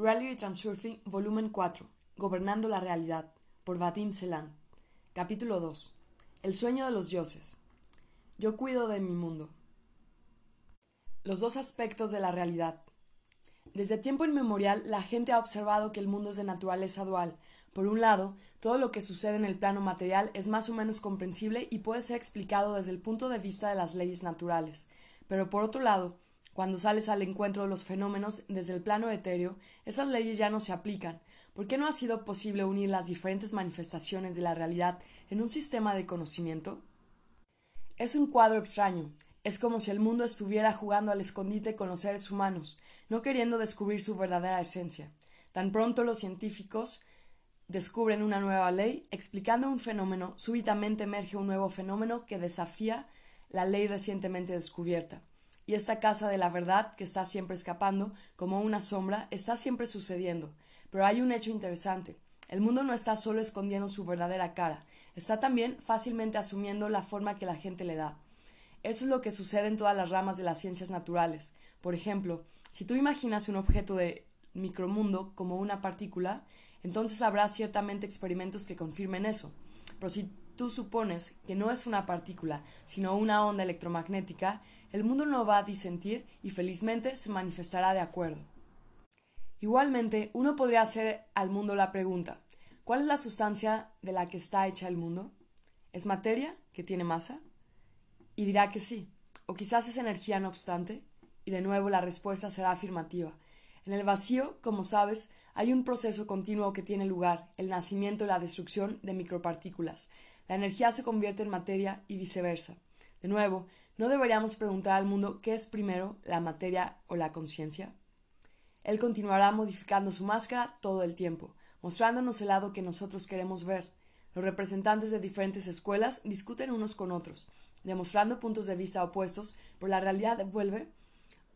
Reality Transurfing, volumen 4. Gobernando la realidad, por Vadim Selan. Capítulo 2. El sueño de los dioses. Yo cuido de mi mundo. Los dos aspectos de la realidad. Desde tiempo inmemorial, la gente ha observado que el mundo es de naturaleza dual. Por un lado, todo lo que sucede en el plano material es más o menos comprensible y puede ser explicado desde el punto de vista de las leyes naturales. Pero por otro lado, cuando sales al encuentro de los fenómenos desde el plano etéreo, esas leyes ya no se aplican. ¿Por qué no ha sido posible unir las diferentes manifestaciones de la realidad en un sistema de conocimiento? Es un cuadro extraño. Es como si el mundo estuviera jugando al escondite con los seres humanos, no queriendo descubrir su verdadera esencia. Tan pronto los científicos descubren una nueva ley, explicando un fenómeno, súbitamente emerge un nuevo fenómeno que desafía la ley recientemente descubierta y esta casa de la verdad que está siempre escapando, como una sombra, está siempre sucediendo. Pero hay un hecho interesante. El mundo no está solo escondiendo su verdadera cara, está también fácilmente asumiendo la forma que la gente le da. Eso es lo que sucede en todas las ramas de las ciencias naturales. Por ejemplo, si tú imaginas un objeto de micromundo como una partícula, entonces habrá ciertamente experimentos que confirmen eso. Pero si tú supones que no es una partícula, sino una onda electromagnética, el mundo no va a disentir y felizmente se manifestará de acuerdo. Igualmente, uno podría hacer al mundo la pregunta ¿Cuál es la sustancia de la que está hecha el mundo? ¿Es materia que tiene masa? Y dirá que sí, o quizás es energía no obstante, y de nuevo la respuesta será afirmativa. En el vacío, como sabes, hay un proceso continuo que tiene lugar, el nacimiento y la destrucción de micropartículas, la energía se convierte en materia y viceversa. De nuevo, ¿no deberíamos preguntar al mundo qué es primero, la materia o la conciencia? Él continuará modificando su máscara todo el tiempo, mostrándonos el lado que nosotros queremos ver. Los representantes de diferentes escuelas discuten unos con otros, demostrando puntos de vista opuestos, pero la realidad vuelve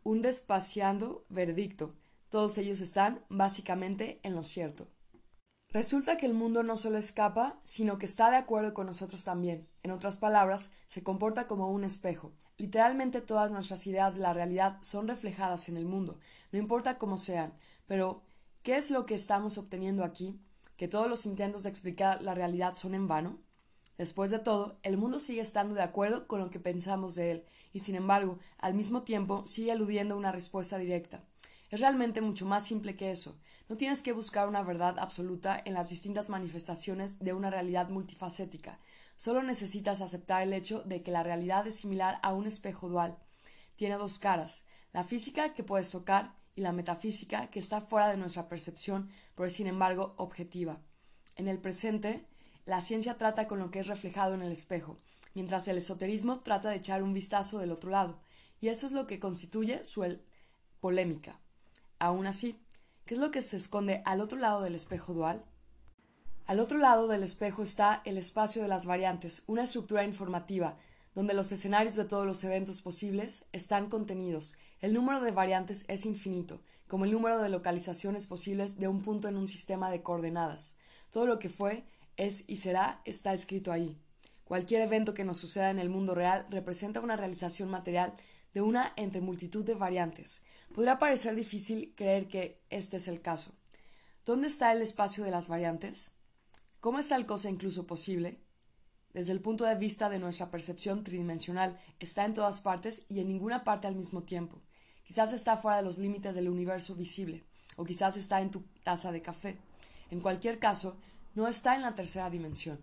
un despaciando veredicto. Todos ellos están, básicamente, en lo cierto. Resulta que el mundo no solo escapa, sino que está de acuerdo con nosotros también. En otras palabras, se comporta como un espejo. Literalmente todas nuestras ideas de la realidad son reflejadas en el mundo, no importa cómo sean. Pero, ¿qué es lo que estamos obteniendo aquí? ¿Que todos los intentos de explicar la realidad son en vano? Después de todo, el mundo sigue estando de acuerdo con lo que pensamos de él, y sin embargo, al mismo tiempo, sigue aludiendo a una respuesta directa. Es realmente mucho más simple que eso. No tienes que buscar una verdad absoluta en las distintas manifestaciones de una realidad multifacética. Solo necesitas aceptar el hecho de que la realidad es similar a un espejo dual. Tiene dos caras, la física que puedes tocar y la metafísica que está fuera de nuestra percepción, pero es sin embargo objetiva. En el presente, la ciencia trata con lo que es reflejado en el espejo, mientras el esoterismo trata de echar un vistazo del otro lado, y eso es lo que constituye su polémica. Aún así, ¿qué es lo que se esconde al otro lado del espejo dual? Al otro lado del espejo está el espacio de las variantes, una estructura informativa, donde los escenarios de todos los eventos posibles están contenidos. El número de variantes es infinito, como el número de localizaciones posibles de un punto en un sistema de coordenadas. Todo lo que fue, es y será está escrito ahí. Cualquier evento que nos suceda en el mundo real representa una realización material de una entre multitud de variantes. Podría parecer difícil creer que este es el caso. ¿Dónde está el espacio de las variantes? ¿Cómo es tal cosa incluso posible? Desde el punto de vista de nuestra percepción tridimensional, está en todas partes y en ninguna parte al mismo tiempo. Quizás está fuera de los límites del universo visible, o quizás está en tu taza de café. En cualquier caso, no está en la tercera dimensión.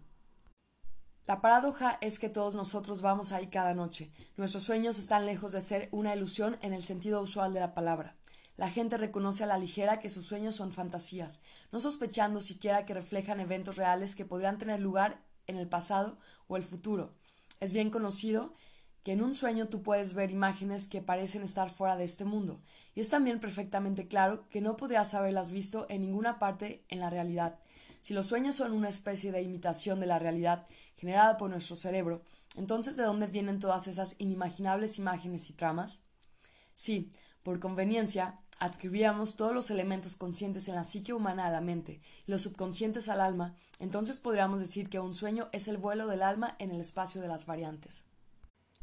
La paradoja es que todos nosotros vamos ahí cada noche. Nuestros sueños están lejos de ser una ilusión en el sentido usual de la palabra. La gente reconoce a la ligera que sus sueños son fantasías, no sospechando siquiera que reflejan eventos reales que podrían tener lugar en el pasado o el futuro. Es bien conocido que en un sueño tú puedes ver imágenes que parecen estar fuera de este mundo, y es también perfectamente claro que no podrías haberlas visto en ninguna parte en la realidad. Si los sueños son una especie de imitación de la realidad generada por nuestro cerebro, entonces ¿de dónde vienen todas esas inimaginables imágenes y tramas? Sí, por conveniencia, adscribíamos todos los elementos conscientes en la psique humana a la mente y los subconscientes al alma, entonces podríamos decir que un sueño es el vuelo del alma en el espacio de las variantes.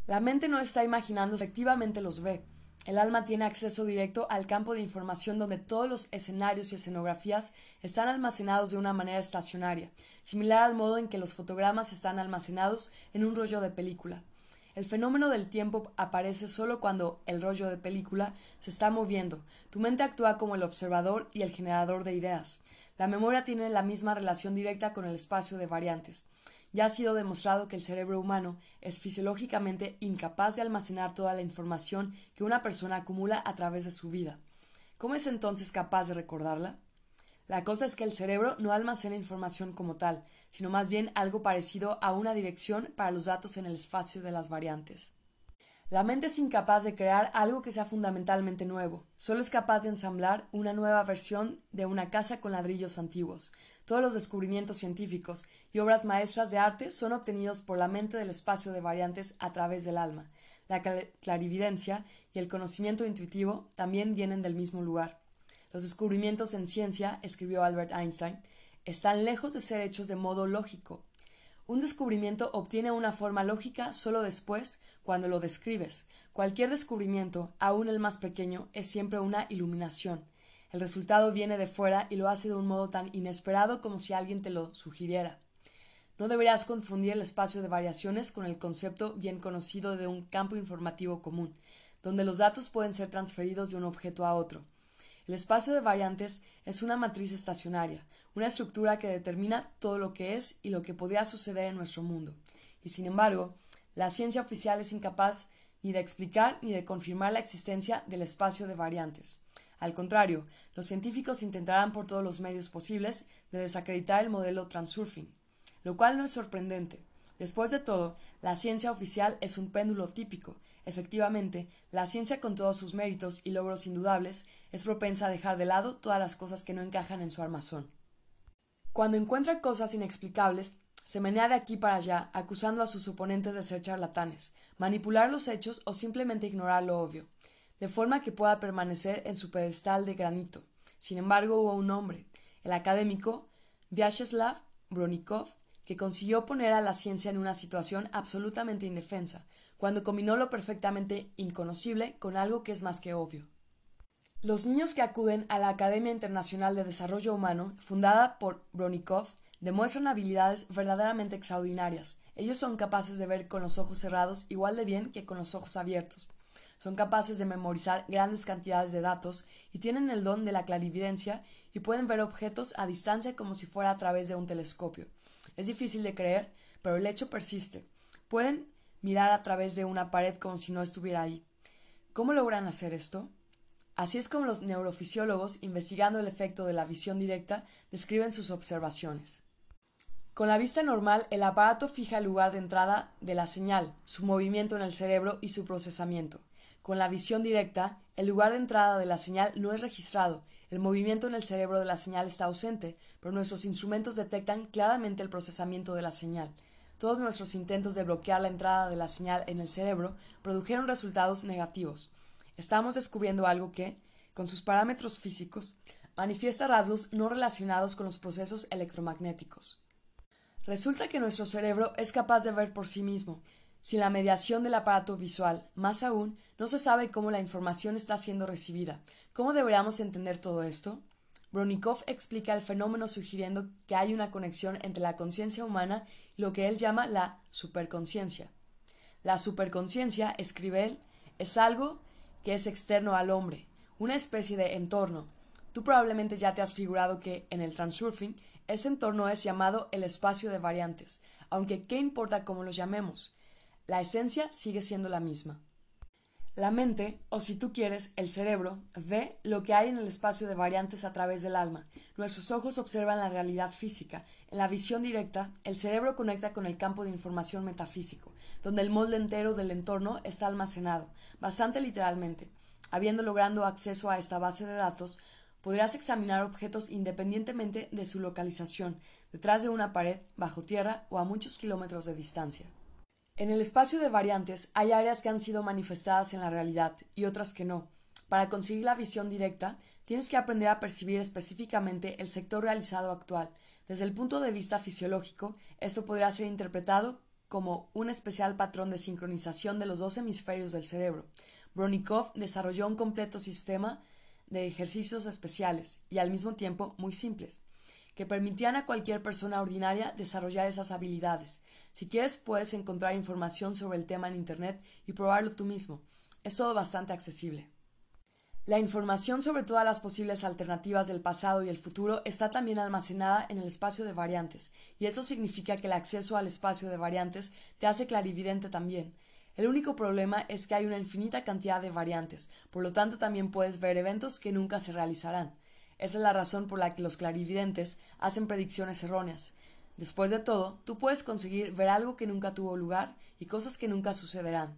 La mente no está imaginando, efectivamente los ve. El alma tiene acceso directo al campo de información donde todos los escenarios y escenografías están almacenados de una manera estacionaria, similar al modo en que los fotogramas están almacenados en un rollo de película. El fenómeno del tiempo aparece solo cuando el rollo de película se está moviendo. Tu mente actúa como el observador y el generador de ideas. La memoria tiene la misma relación directa con el espacio de variantes. Ya ha sido demostrado que el cerebro humano es fisiológicamente incapaz de almacenar toda la información que una persona acumula a través de su vida. ¿Cómo es entonces capaz de recordarla? La cosa es que el cerebro no almacena información como tal, sino más bien algo parecido a una dirección para los datos en el espacio de las variantes. La mente es incapaz de crear algo que sea fundamentalmente nuevo, solo es capaz de ensamblar una nueva versión de una casa con ladrillos antiguos. Todos los descubrimientos científicos y obras maestras de arte son obtenidos por la mente del espacio de variantes a través del alma. La clarividencia y el conocimiento intuitivo también vienen del mismo lugar. Los descubrimientos en ciencia, escribió Albert Einstein, están lejos de ser hechos de modo lógico, un descubrimiento obtiene una forma lógica solo después, cuando lo describes. Cualquier descubrimiento, aun el más pequeño, es siempre una iluminación. El resultado viene de fuera y lo hace de un modo tan inesperado como si alguien te lo sugiriera. No deberías confundir el espacio de variaciones con el concepto bien conocido de un campo informativo común, donde los datos pueden ser transferidos de un objeto a otro. El espacio de variantes es una matriz estacionaria, una estructura que determina todo lo que es y lo que podría suceder en nuestro mundo. Y sin embargo, la ciencia oficial es incapaz ni de explicar ni de confirmar la existencia del espacio de variantes. Al contrario, los científicos intentarán por todos los medios posibles de desacreditar el modelo transurfing, lo cual no es sorprendente. Después de todo, la ciencia oficial es un péndulo típico. Efectivamente, la ciencia con todos sus méritos y logros indudables es propensa a dejar de lado todas las cosas que no encajan en su armazón. Cuando encuentra cosas inexplicables, se menea de aquí para allá, acusando a sus oponentes de ser charlatanes, manipular los hechos o simplemente ignorar lo obvio, de forma que pueda permanecer en su pedestal de granito. Sin embargo, hubo un hombre, el académico Vyacheslav Bronikov, que consiguió poner a la ciencia en una situación absolutamente indefensa, cuando combinó lo perfectamente inconocible con algo que es más que obvio. Los niños que acuden a la Academia Internacional de Desarrollo Humano, fundada por Bronikov, demuestran habilidades verdaderamente extraordinarias. Ellos son capaces de ver con los ojos cerrados igual de bien que con los ojos abiertos. Son capaces de memorizar grandes cantidades de datos y tienen el don de la clarividencia y pueden ver objetos a distancia como si fuera a través de un telescopio. Es difícil de creer, pero el hecho persiste. Pueden mirar a través de una pared como si no estuviera ahí. ¿Cómo logran hacer esto? Así es como los neurofisiólogos, investigando el efecto de la visión directa, describen sus observaciones. Con la vista normal, el aparato fija el lugar de entrada de la señal, su movimiento en el cerebro y su procesamiento. Con la visión directa, el lugar de entrada de la señal no es registrado, el movimiento en el cerebro de la señal está ausente, pero nuestros instrumentos detectan claramente el procesamiento de la señal. Todos nuestros intentos de bloquear la entrada de la señal en el cerebro produjeron resultados negativos estamos descubriendo algo que, con sus parámetros físicos, manifiesta rasgos no relacionados con los procesos electromagnéticos. Resulta que nuestro cerebro es capaz de ver por sí mismo, sin la mediación del aparato visual. Más aún, no se sabe cómo la información está siendo recibida. ¿Cómo deberíamos entender todo esto? Bronikov explica el fenómeno sugiriendo que hay una conexión entre la conciencia humana y lo que él llama la superconciencia. La superconciencia, escribe él, es algo que es externo al hombre, una especie de entorno. Tú probablemente ya te has figurado que, en el transurfing, ese entorno es llamado el espacio de variantes, aunque qué importa cómo lo llamemos. La esencia sigue siendo la misma. La mente, o si tú quieres, el cerebro, ve lo que hay en el espacio de variantes a través del alma. Nuestros ojos observan la realidad física. En la visión directa, el cerebro conecta con el campo de información metafísico, donde el molde entero del entorno está almacenado, bastante literalmente. Habiendo logrado acceso a esta base de datos, podrás examinar objetos independientemente de su localización, detrás de una pared, bajo tierra o a muchos kilómetros de distancia. En el espacio de variantes hay áreas que han sido manifestadas en la realidad y otras que no. Para conseguir la visión directa, tienes que aprender a percibir específicamente el sector realizado actual. Desde el punto de vista fisiológico, esto podrá ser interpretado como un especial patrón de sincronización de los dos hemisferios del cerebro. Bronikov desarrolló un completo sistema de ejercicios especiales y al mismo tiempo muy simples, que permitían a cualquier persona ordinaria desarrollar esas habilidades. Si quieres puedes encontrar información sobre el tema en Internet y probarlo tú mismo. Es todo bastante accesible. La información sobre todas las posibles alternativas del pasado y el futuro está también almacenada en el espacio de variantes, y eso significa que el acceso al espacio de variantes te hace clarividente también. El único problema es que hay una infinita cantidad de variantes, por lo tanto también puedes ver eventos que nunca se realizarán. Esa es la razón por la que los clarividentes hacen predicciones erróneas. Después de todo, tú puedes conseguir ver algo que nunca tuvo lugar y cosas que nunca sucederán.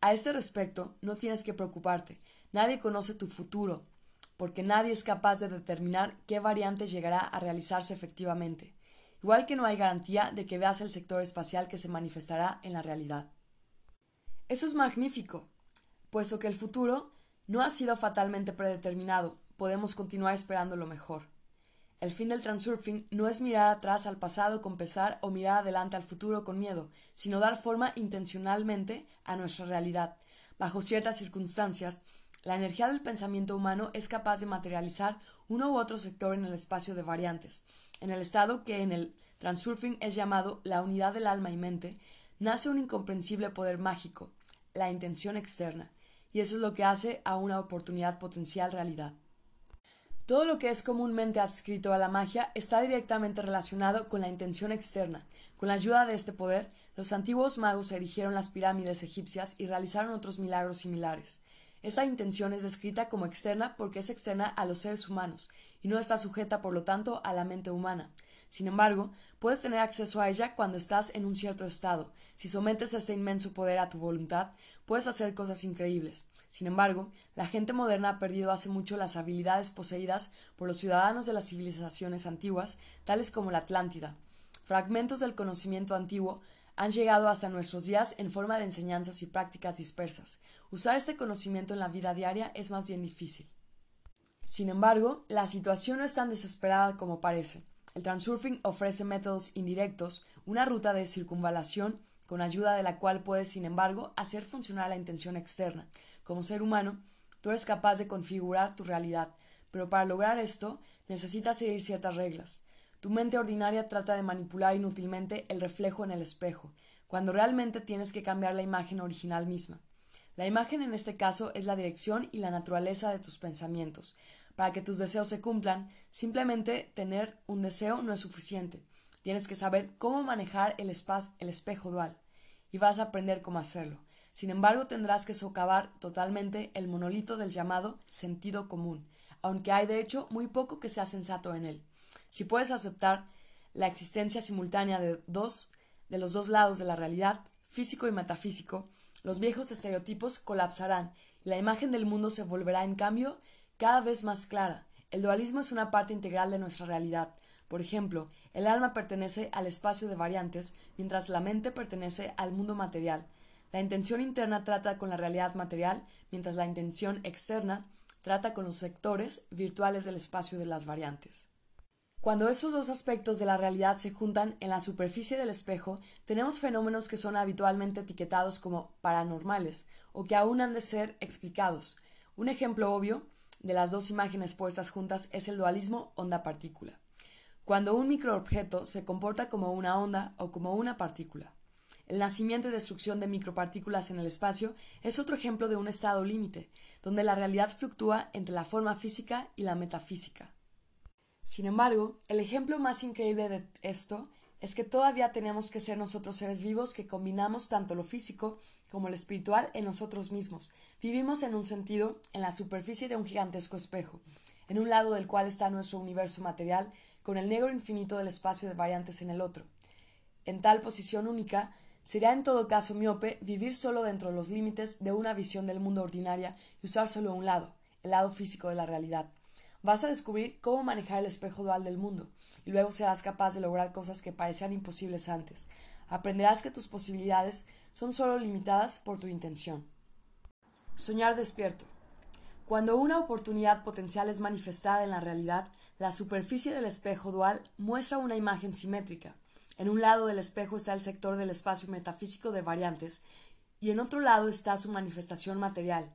A este respecto, no tienes que preocuparte, Nadie conoce tu futuro, porque nadie es capaz de determinar qué variante llegará a realizarse efectivamente, igual que no hay garantía de que veas el sector espacial que se manifestará en la realidad. Eso es magnífico, puesto que el futuro no ha sido fatalmente predeterminado, podemos continuar esperando lo mejor. El fin del transurfing no es mirar atrás al pasado con pesar o mirar adelante al futuro con miedo, sino dar forma intencionalmente a nuestra realidad. Bajo ciertas circunstancias, la energía del pensamiento humano es capaz de materializar uno u otro sector en el espacio de variantes. En el estado que en el transurfing es llamado la unidad del alma y mente, nace un incomprensible poder mágico, la intención externa, y eso es lo que hace a una oportunidad potencial realidad. Todo lo que es comúnmente adscrito a la magia está directamente relacionado con la intención externa. Con la ayuda de este poder, los antiguos magos erigieron las pirámides egipcias y realizaron otros milagros similares. Esa intención es descrita como externa porque es externa a los seres humanos y no está sujeta, por lo tanto, a la mente humana. Sin embargo, puedes tener acceso a ella cuando estás en un cierto estado. Si sometes ese inmenso poder a tu voluntad, puedes hacer cosas increíbles. Sin embargo, la gente moderna ha perdido hace mucho las habilidades poseídas por los ciudadanos de las civilizaciones antiguas, tales como la Atlántida. Fragmentos del conocimiento antiguo han llegado hasta nuestros días en forma de enseñanzas y prácticas dispersas. Usar este conocimiento en la vida diaria es más bien difícil. Sin embargo, la situación no es tan desesperada como parece. El transurfing ofrece métodos indirectos, una ruta de circunvalación con ayuda de la cual puedes, sin embargo, hacer funcionar la intención externa. Como ser humano, tú eres capaz de configurar tu realidad, pero para lograr esto necesitas seguir ciertas reglas. Tu mente ordinaria trata de manipular inútilmente el reflejo en el espejo, cuando realmente tienes que cambiar la imagen original misma. La imagen en este caso es la dirección y la naturaleza de tus pensamientos. Para que tus deseos se cumplan, simplemente tener un deseo no es suficiente. Tienes que saber cómo manejar el, el espejo dual y vas a aprender cómo hacerlo. Sin embargo, tendrás que socavar totalmente el monolito del llamado sentido común, aunque hay de hecho muy poco que sea sensato en él. Si puedes aceptar la existencia simultánea de dos de los dos lados de la realidad, físico y metafísico, los viejos estereotipos colapsarán y la imagen del mundo se volverá, en cambio, cada vez más clara. El dualismo es una parte integral de nuestra realidad. Por ejemplo, el alma pertenece al espacio de variantes, mientras la mente pertenece al mundo material. La intención interna trata con la realidad material, mientras la intención externa trata con los sectores virtuales del espacio de las variantes. Cuando esos dos aspectos de la realidad se juntan en la superficie del espejo, tenemos fenómenos que son habitualmente etiquetados como paranormales o que aún han de ser explicados. Un ejemplo obvio de las dos imágenes puestas juntas es el dualismo onda-partícula. Cuando un microobjeto se comporta como una onda o como una partícula. El nacimiento y destrucción de micropartículas en el espacio es otro ejemplo de un estado límite, donde la realidad fluctúa entre la forma física y la metafísica. Sin embargo, el ejemplo más increíble de esto es que todavía tenemos que ser nosotros seres vivos que combinamos tanto lo físico como lo espiritual en nosotros mismos. Vivimos en un sentido en la superficie de un gigantesco espejo, en un lado del cual está nuestro universo material, con el negro infinito del espacio de variantes en el otro. En tal posición única, sería en todo caso miope vivir solo dentro de los límites de una visión del mundo ordinaria y usar solo un lado, el lado físico de la realidad. Vas a descubrir cómo manejar el espejo dual del mundo, y luego serás capaz de lograr cosas que parecían imposibles antes. Aprenderás que tus posibilidades son solo limitadas por tu intención. Soñar despierto. Cuando una oportunidad potencial es manifestada en la realidad, la superficie del espejo dual muestra una imagen simétrica. En un lado del espejo está el sector del espacio metafísico de variantes y en otro lado está su manifestación material.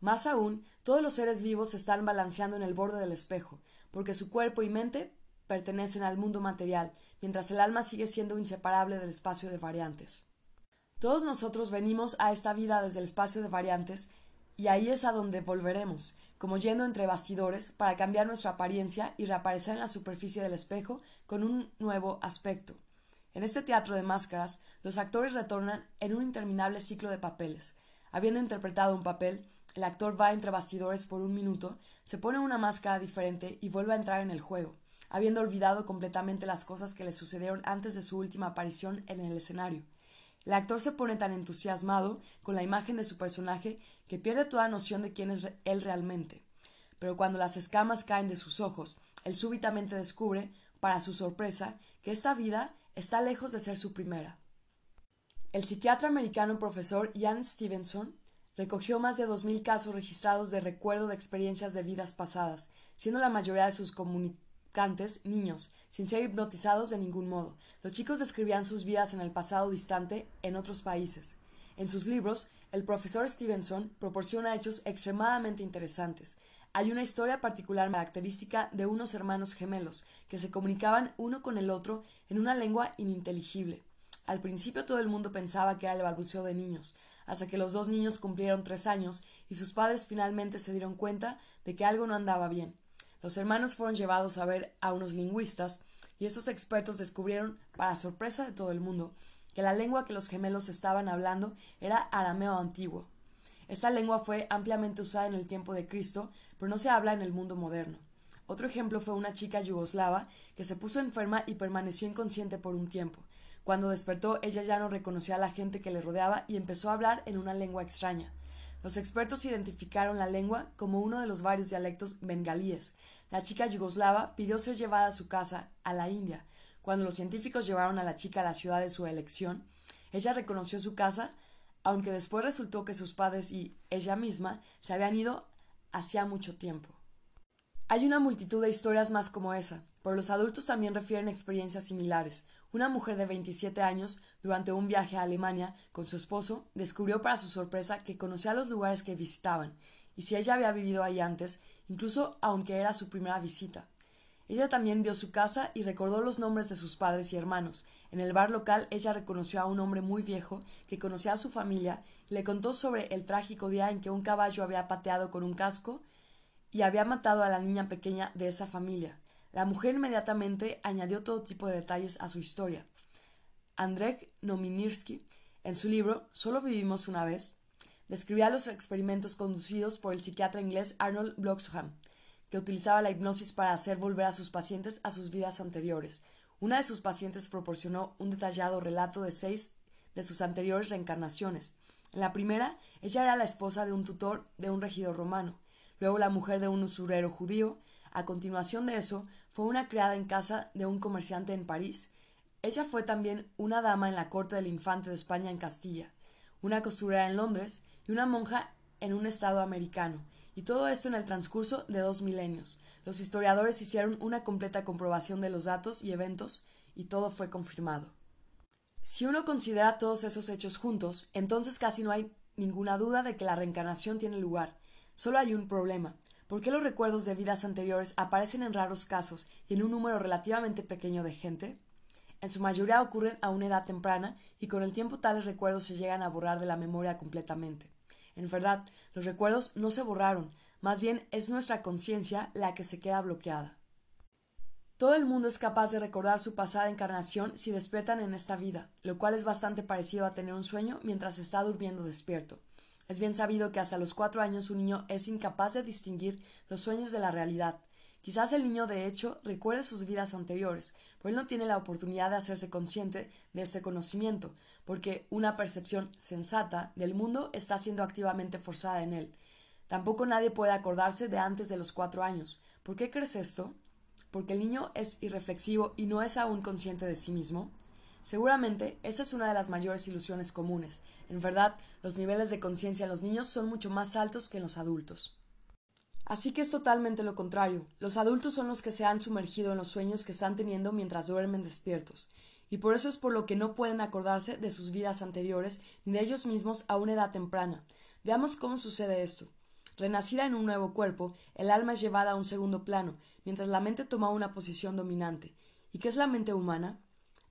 Más aún, todos los seres vivos se están balanceando en el borde del espejo, porque su cuerpo y mente pertenecen al mundo material, mientras el alma sigue siendo inseparable del espacio de variantes. Todos nosotros venimos a esta vida desde el espacio de variantes, y ahí es a donde volveremos, como yendo entre bastidores, para cambiar nuestra apariencia y reaparecer en la superficie del espejo con un nuevo aspecto. En este teatro de máscaras, los actores retornan en un interminable ciclo de papeles. Habiendo interpretado un papel, el actor va entre bastidores por un minuto, se pone una máscara diferente y vuelve a entrar en el juego, habiendo olvidado completamente las cosas que le sucedieron antes de su última aparición en el escenario. El actor se pone tan entusiasmado con la imagen de su personaje que pierde toda noción de quién es él realmente. Pero cuando las escamas caen de sus ojos, él súbitamente descubre, para su sorpresa, que esta vida está lejos de ser su primera. El psiquiatra americano profesor Ian Stevenson recogió más de dos mil casos registrados de recuerdo de experiencias de vidas pasadas, siendo la mayoría de sus niños, sin ser hipnotizados de ningún modo. Los chicos describían sus vidas en el pasado distante en otros países. En sus libros, el profesor Stevenson proporciona hechos extremadamente interesantes. Hay una historia particular característica de unos hermanos gemelos que se comunicaban uno con el otro en una lengua ininteligible. Al principio todo el mundo pensaba que era el balbuceo de niños, hasta que los dos niños cumplieron tres años y sus padres finalmente se dieron cuenta de que algo no andaba bien. Los hermanos fueron llevados a ver a unos lingüistas y estos expertos descubrieron, para sorpresa de todo el mundo, que la lengua que los gemelos estaban hablando era arameo antiguo. Esta lengua fue ampliamente usada en el tiempo de Cristo, pero no se habla en el mundo moderno. Otro ejemplo fue una chica yugoslava que se puso enferma y permaneció inconsciente por un tiempo. Cuando despertó, ella ya no reconoció a la gente que le rodeaba y empezó a hablar en una lengua extraña. Los expertos identificaron la lengua como uno de los varios dialectos bengalíes. La chica yugoslava pidió ser llevada a su casa, a la India, cuando los científicos llevaron a la chica a la ciudad de su elección, ella reconoció su casa, aunque después resultó que sus padres y ella misma se habían ido hacía mucho tiempo. Hay una multitud de historias más como esa, pero los adultos también refieren experiencias similares. Una mujer de 27 años, durante un viaje a Alemania con su esposo, descubrió para su sorpresa que conocía los lugares que visitaban, y si ella había vivido ahí antes, incluso aunque era su primera visita. Ella también vio su casa y recordó los nombres de sus padres y hermanos. En el bar local ella reconoció a un hombre muy viejo que conocía a su familia y le contó sobre el trágico día en que un caballo había pateado con un casco y había matado a la niña pequeña de esa familia. La mujer inmediatamente añadió todo tipo de detalles a su historia. Andrzej Nominirsky, en su libro Solo vivimos una vez, describía los experimentos conducidos por el psiquiatra inglés Arnold Bloxham que utilizaba la hipnosis para hacer volver a sus pacientes a sus vidas anteriores. Una de sus pacientes proporcionó un detallado relato de seis de sus anteriores reencarnaciones. En la primera, ella era la esposa de un tutor de un regidor romano, luego la mujer de un usurero judío, a continuación de eso, fue una criada en casa de un comerciante en París. Ella fue también una dama en la corte del infante de España en Castilla, una costurera en Londres y una monja en un estado americano, y todo esto en el transcurso de dos milenios. Los historiadores hicieron una completa comprobación de los datos y eventos, y todo fue confirmado. Si uno considera todos esos hechos juntos, entonces casi no hay ninguna duda de que la reencarnación tiene lugar. Solo hay un problema. ¿Por qué los recuerdos de vidas anteriores aparecen en raros casos y en un número relativamente pequeño de gente? En su mayoría ocurren a una edad temprana y con el tiempo tales recuerdos se llegan a borrar de la memoria completamente. En verdad, los recuerdos no se borraron, más bien es nuestra conciencia la que se queda bloqueada. Todo el mundo es capaz de recordar su pasada encarnación si despiertan en esta vida, lo cual es bastante parecido a tener un sueño mientras está durmiendo despierto. Es bien sabido que hasta los cuatro años un niño es incapaz de distinguir los sueños de la realidad, Quizás el niño, de hecho, recuerde sus vidas anteriores, pero él no tiene la oportunidad de hacerse consciente de este conocimiento, porque una percepción sensata del mundo está siendo activamente forzada en él. Tampoco nadie puede acordarse de antes de los cuatro años. ¿Por qué crees esto? ¿Porque el niño es irreflexivo y no es aún consciente de sí mismo? Seguramente esa es una de las mayores ilusiones comunes. En verdad, los niveles de conciencia en los niños son mucho más altos que en los adultos. Así que es totalmente lo contrario. Los adultos son los que se han sumergido en los sueños que están teniendo mientras duermen despiertos, y por eso es por lo que no pueden acordarse de sus vidas anteriores ni de ellos mismos a una edad temprana. Veamos cómo sucede esto. Renacida en un nuevo cuerpo, el alma es llevada a un segundo plano, mientras la mente toma una posición dominante. ¿Y qué es la mente humana?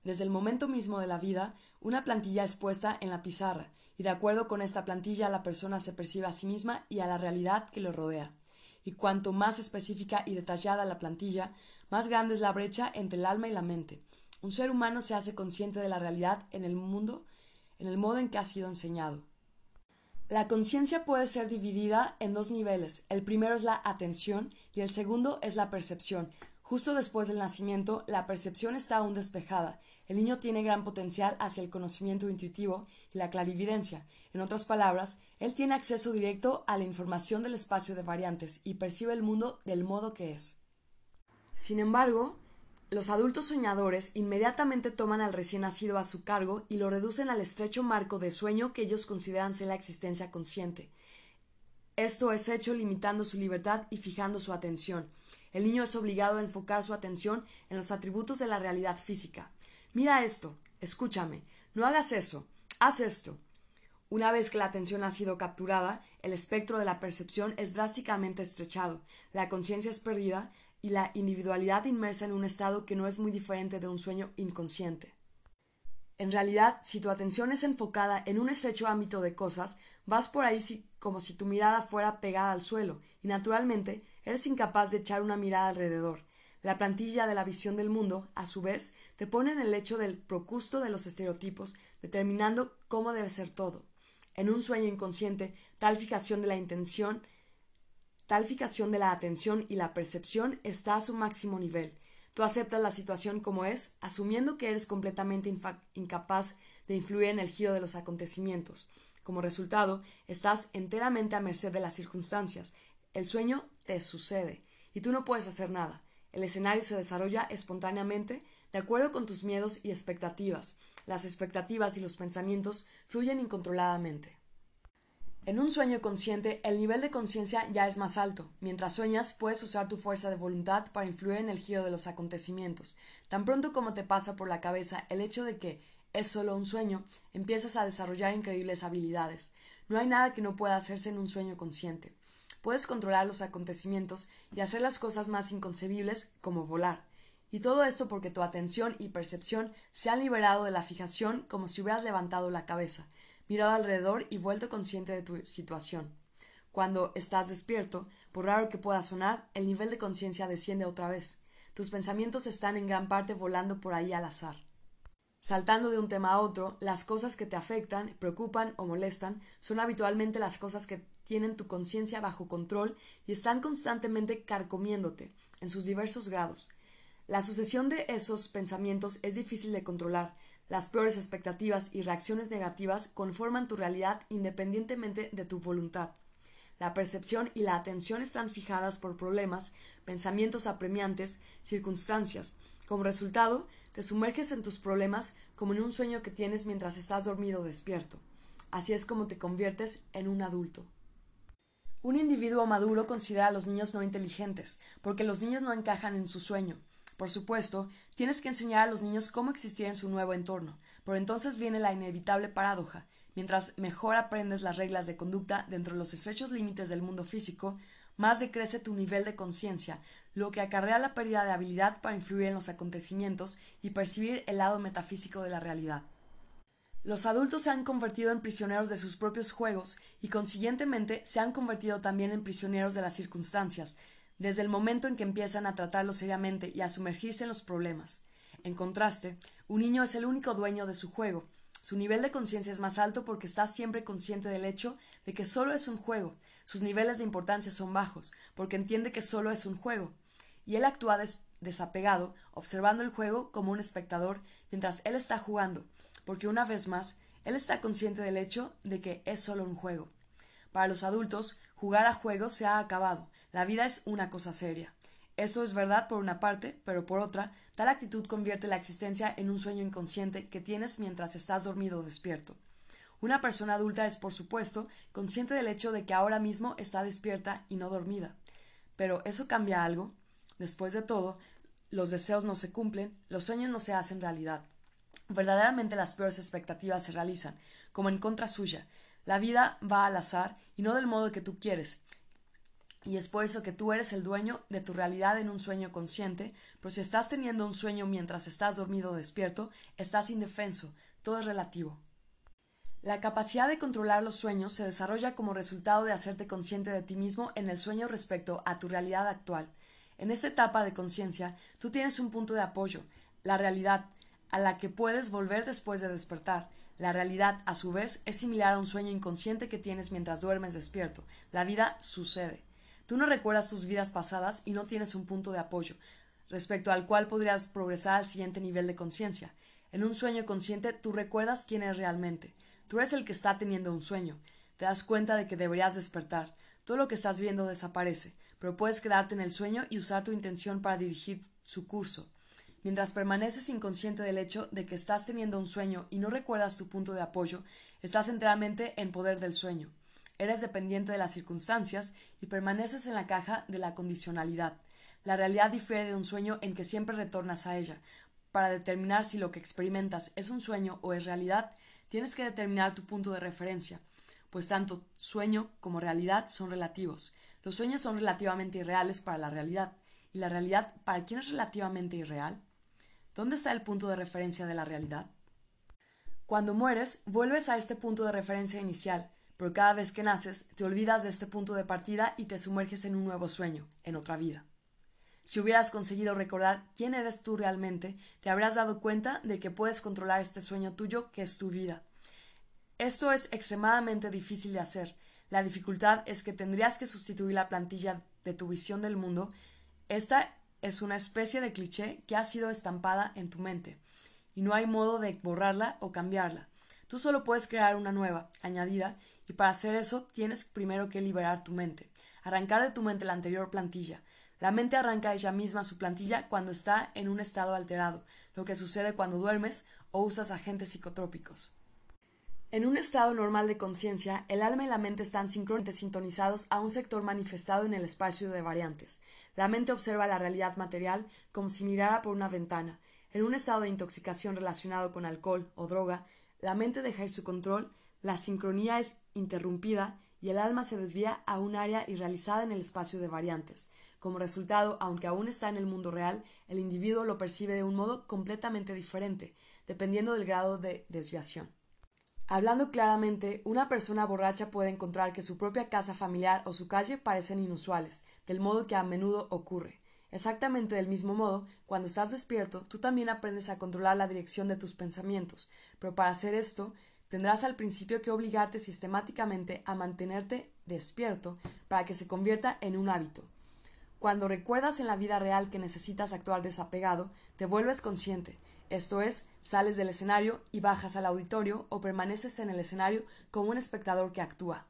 Desde el momento mismo de la vida, una plantilla es puesta en la pizarra, y de acuerdo con esta plantilla la persona se percibe a sí misma y a la realidad que lo rodea. Y cuanto más específica y detallada la plantilla, más grande es la brecha entre el alma y la mente. Un ser humano se hace consciente de la realidad en el mundo en el modo en que ha sido enseñado. La conciencia puede ser dividida en dos niveles. El primero es la atención y el segundo es la percepción. Justo después del nacimiento, la percepción está aún despejada. El niño tiene gran potencial hacia el conocimiento intuitivo y la clarividencia. En otras palabras, él tiene acceso directo a la información del espacio de variantes y percibe el mundo del modo que es. Sin embargo, los adultos soñadores inmediatamente toman al recién nacido a su cargo y lo reducen al estrecho marco de sueño que ellos consideran ser la existencia consciente. Esto es hecho limitando su libertad y fijando su atención. El niño es obligado a enfocar su atención en los atributos de la realidad física. Mira esto, escúchame, no hagas eso, haz esto. Una vez que la atención ha sido capturada, el espectro de la percepción es drásticamente estrechado, la conciencia es perdida y la individualidad inmersa en un estado que no es muy diferente de un sueño inconsciente. En realidad, si tu atención es enfocada en un estrecho ámbito de cosas, vas por ahí como si tu mirada fuera pegada al suelo, y naturalmente eres incapaz de echar una mirada alrededor. La plantilla de la visión del mundo, a su vez, te pone en el hecho del procusto de los estereotipos, determinando cómo debe ser todo. En un sueño inconsciente, tal fijación de la intención Tal fijación de la atención y la percepción está a su máximo nivel. Tú aceptas la situación como es, asumiendo que eres completamente incapaz de influir en el giro de los acontecimientos. Como resultado, estás enteramente a merced de las circunstancias. El sueño te sucede, y tú no puedes hacer nada. El escenario se desarrolla espontáneamente de acuerdo con tus miedos y expectativas. Las expectativas y los pensamientos fluyen incontroladamente. En un sueño consciente, el nivel de conciencia ya es más alto. Mientras sueñas, puedes usar tu fuerza de voluntad para influir en el giro de los acontecimientos. Tan pronto como te pasa por la cabeza el hecho de que es solo un sueño, empiezas a desarrollar increíbles habilidades. No hay nada que no pueda hacerse en un sueño consciente. Puedes controlar los acontecimientos y hacer las cosas más inconcebibles, como volar. Y todo esto porque tu atención y percepción se han liberado de la fijación como si hubieras levantado la cabeza mirado alrededor y vuelto consciente de tu situación. Cuando estás despierto, por raro que pueda sonar, el nivel de conciencia desciende otra vez. Tus pensamientos están en gran parte volando por ahí al azar. Saltando de un tema a otro, las cosas que te afectan, preocupan o molestan son habitualmente las cosas que tienen tu conciencia bajo control y están constantemente carcomiéndote en sus diversos grados. La sucesión de esos pensamientos es difícil de controlar, las peores expectativas y reacciones negativas conforman tu realidad independientemente de tu voluntad. La percepción y la atención están fijadas por problemas, pensamientos apremiantes, circunstancias. Como resultado, te sumerges en tus problemas como en un sueño que tienes mientras estás dormido o despierto. Así es como te conviertes en un adulto. Un individuo maduro considera a los niños no inteligentes, porque los niños no encajan en su sueño. Por supuesto, tienes que enseñar a los niños cómo existir en su nuevo entorno, pero entonces viene la inevitable paradoja. Mientras mejor aprendes las reglas de conducta dentro de los estrechos límites del mundo físico, más decrece tu nivel de conciencia, lo que acarrea la pérdida de habilidad para influir en los acontecimientos y percibir el lado metafísico de la realidad. Los adultos se han convertido en prisioneros de sus propios juegos y consiguientemente se han convertido también en prisioneros de las circunstancias, desde el momento en que empiezan a tratarlo seriamente y a sumergirse en los problemas. En contraste, un niño es el único dueño de su juego. Su nivel de conciencia es más alto porque está siempre consciente del hecho de que solo es un juego. Sus niveles de importancia son bajos porque entiende que solo es un juego. Y él actúa desapegado, observando el juego como un espectador mientras él está jugando, porque una vez más, él está consciente del hecho de que es solo un juego. Para los adultos, jugar a juegos se ha acabado, la vida es una cosa seria. Eso es verdad por una parte, pero por otra, tal actitud convierte la existencia en un sueño inconsciente que tienes mientras estás dormido o despierto. Una persona adulta es, por supuesto, consciente del hecho de que ahora mismo está despierta y no dormida. Pero ¿eso cambia algo? Después de todo, los deseos no se cumplen, los sueños no se hacen realidad. Verdaderamente las peores expectativas se realizan, como en contra suya. La vida va al azar y no del modo que tú quieres Y es por eso que tú eres el dueño de tu realidad en un sueño consciente, pero si estás teniendo un sueño mientras estás dormido o despierto, estás indefenso, todo es relativo. La capacidad de controlar los sueños se desarrolla como resultado de hacerte consciente de ti mismo en el sueño respecto a tu realidad actual. En esta etapa de conciencia, tú tienes un punto de apoyo, la realidad, a la que puedes volver después de despertar. La realidad, a su vez, es similar a un sueño inconsciente que tienes mientras duermes despierto. La vida sucede. Tú no recuerdas tus vidas pasadas y no tienes un punto de apoyo, respecto al cual podrías progresar al siguiente nivel de conciencia. En un sueño consciente tú recuerdas quién eres realmente. Tú eres el que está teniendo un sueño. Te das cuenta de que deberías despertar. Todo lo que estás viendo desaparece, pero puedes quedarte en el sueño y usar tu intención para dirigir su curso. Mientras permaneces inconsciente del hecho de que estás teniendo un sueño y no recuerdas tu punto de apoyo, estás enteramente en poder del sueño eres dependiente de las circunstancias y permaneces en la caja de la condicionalidad. La realidad difiere de un sueño en que siempre retornas a ella. Para determinar si lo que experimentas es un sueño o es realidad, tienes que determinar tu punto de referencia, pues tanto sueño como realidad son relativos. Los sueños son relativamente irreales para la realidad, y la realidad para quién es relativamente irreal. ¿Dónde está el punto de referencia de la realidad? Cuando mueres, vuelves a este punto de referencia inicial, pero cada vez que naces te olvidas de este punto de partida y te sumerges en un nuevo sueño, en otra vida. Si hubieras conseguido recordar quién eres tú realmente, te habrás dado cuenta de que puedes controlar este sueño tuyo que es tu vida. Esto es extremadamente difícil de hacer. La dificultad es que tendrías que sustituir la plantilla de tu visión del mundo. Esta es una especie de cliché que ha sido estampada en tu mente, y no hay modo de borrarla o cambiarla. Tú solo puedes crear una nueva, añadida, y para hacer eso tienes primero que liberar tu mente, arrancar de tu mente la anterior plantilla. La mente arranca ella misma su plantilla cuando está en un estado alterado, lo que sucede cuando duermes o usas agentes psicotrópicos. En un estado normal de conciencia, el alma y la mente están sincrónicamente sintonizados a un sector manifestado en el espacio de variantes. La mente observa la realidad material como si mirara por una ventana. En un estado de intoxicación relacionado con alcohol o droga, la mente deja ir su control la sincronía es interrumpida y el alma se desvía a un área irrealizada en el espacio de variantes. Como resultado, aunque aún está en el mundo real, el individuo lo percibe de un modo completamente diferente, dependiendo del grado de desviación. Hablando claramente, una persona borracha puede encontrar que su propia casa familiar o su calle parecen inusuales, del modo que a menudo ocurre. Exactamente del mismo modo, cuando estás despierto, tú también aprendes a controlar la dirección de tus pensamientos, pero para hacer esto tendrás al principio que obligarte sistemáticamente a mantenerte despierto para que se convierta en un hábito. Cuando recuerdas en la vida real que necesitas actuar desapegado, te vuelves consciente, esto es, sales del escenario y bajas al auditorio o permaneces en el escenario como un espectador que actúa.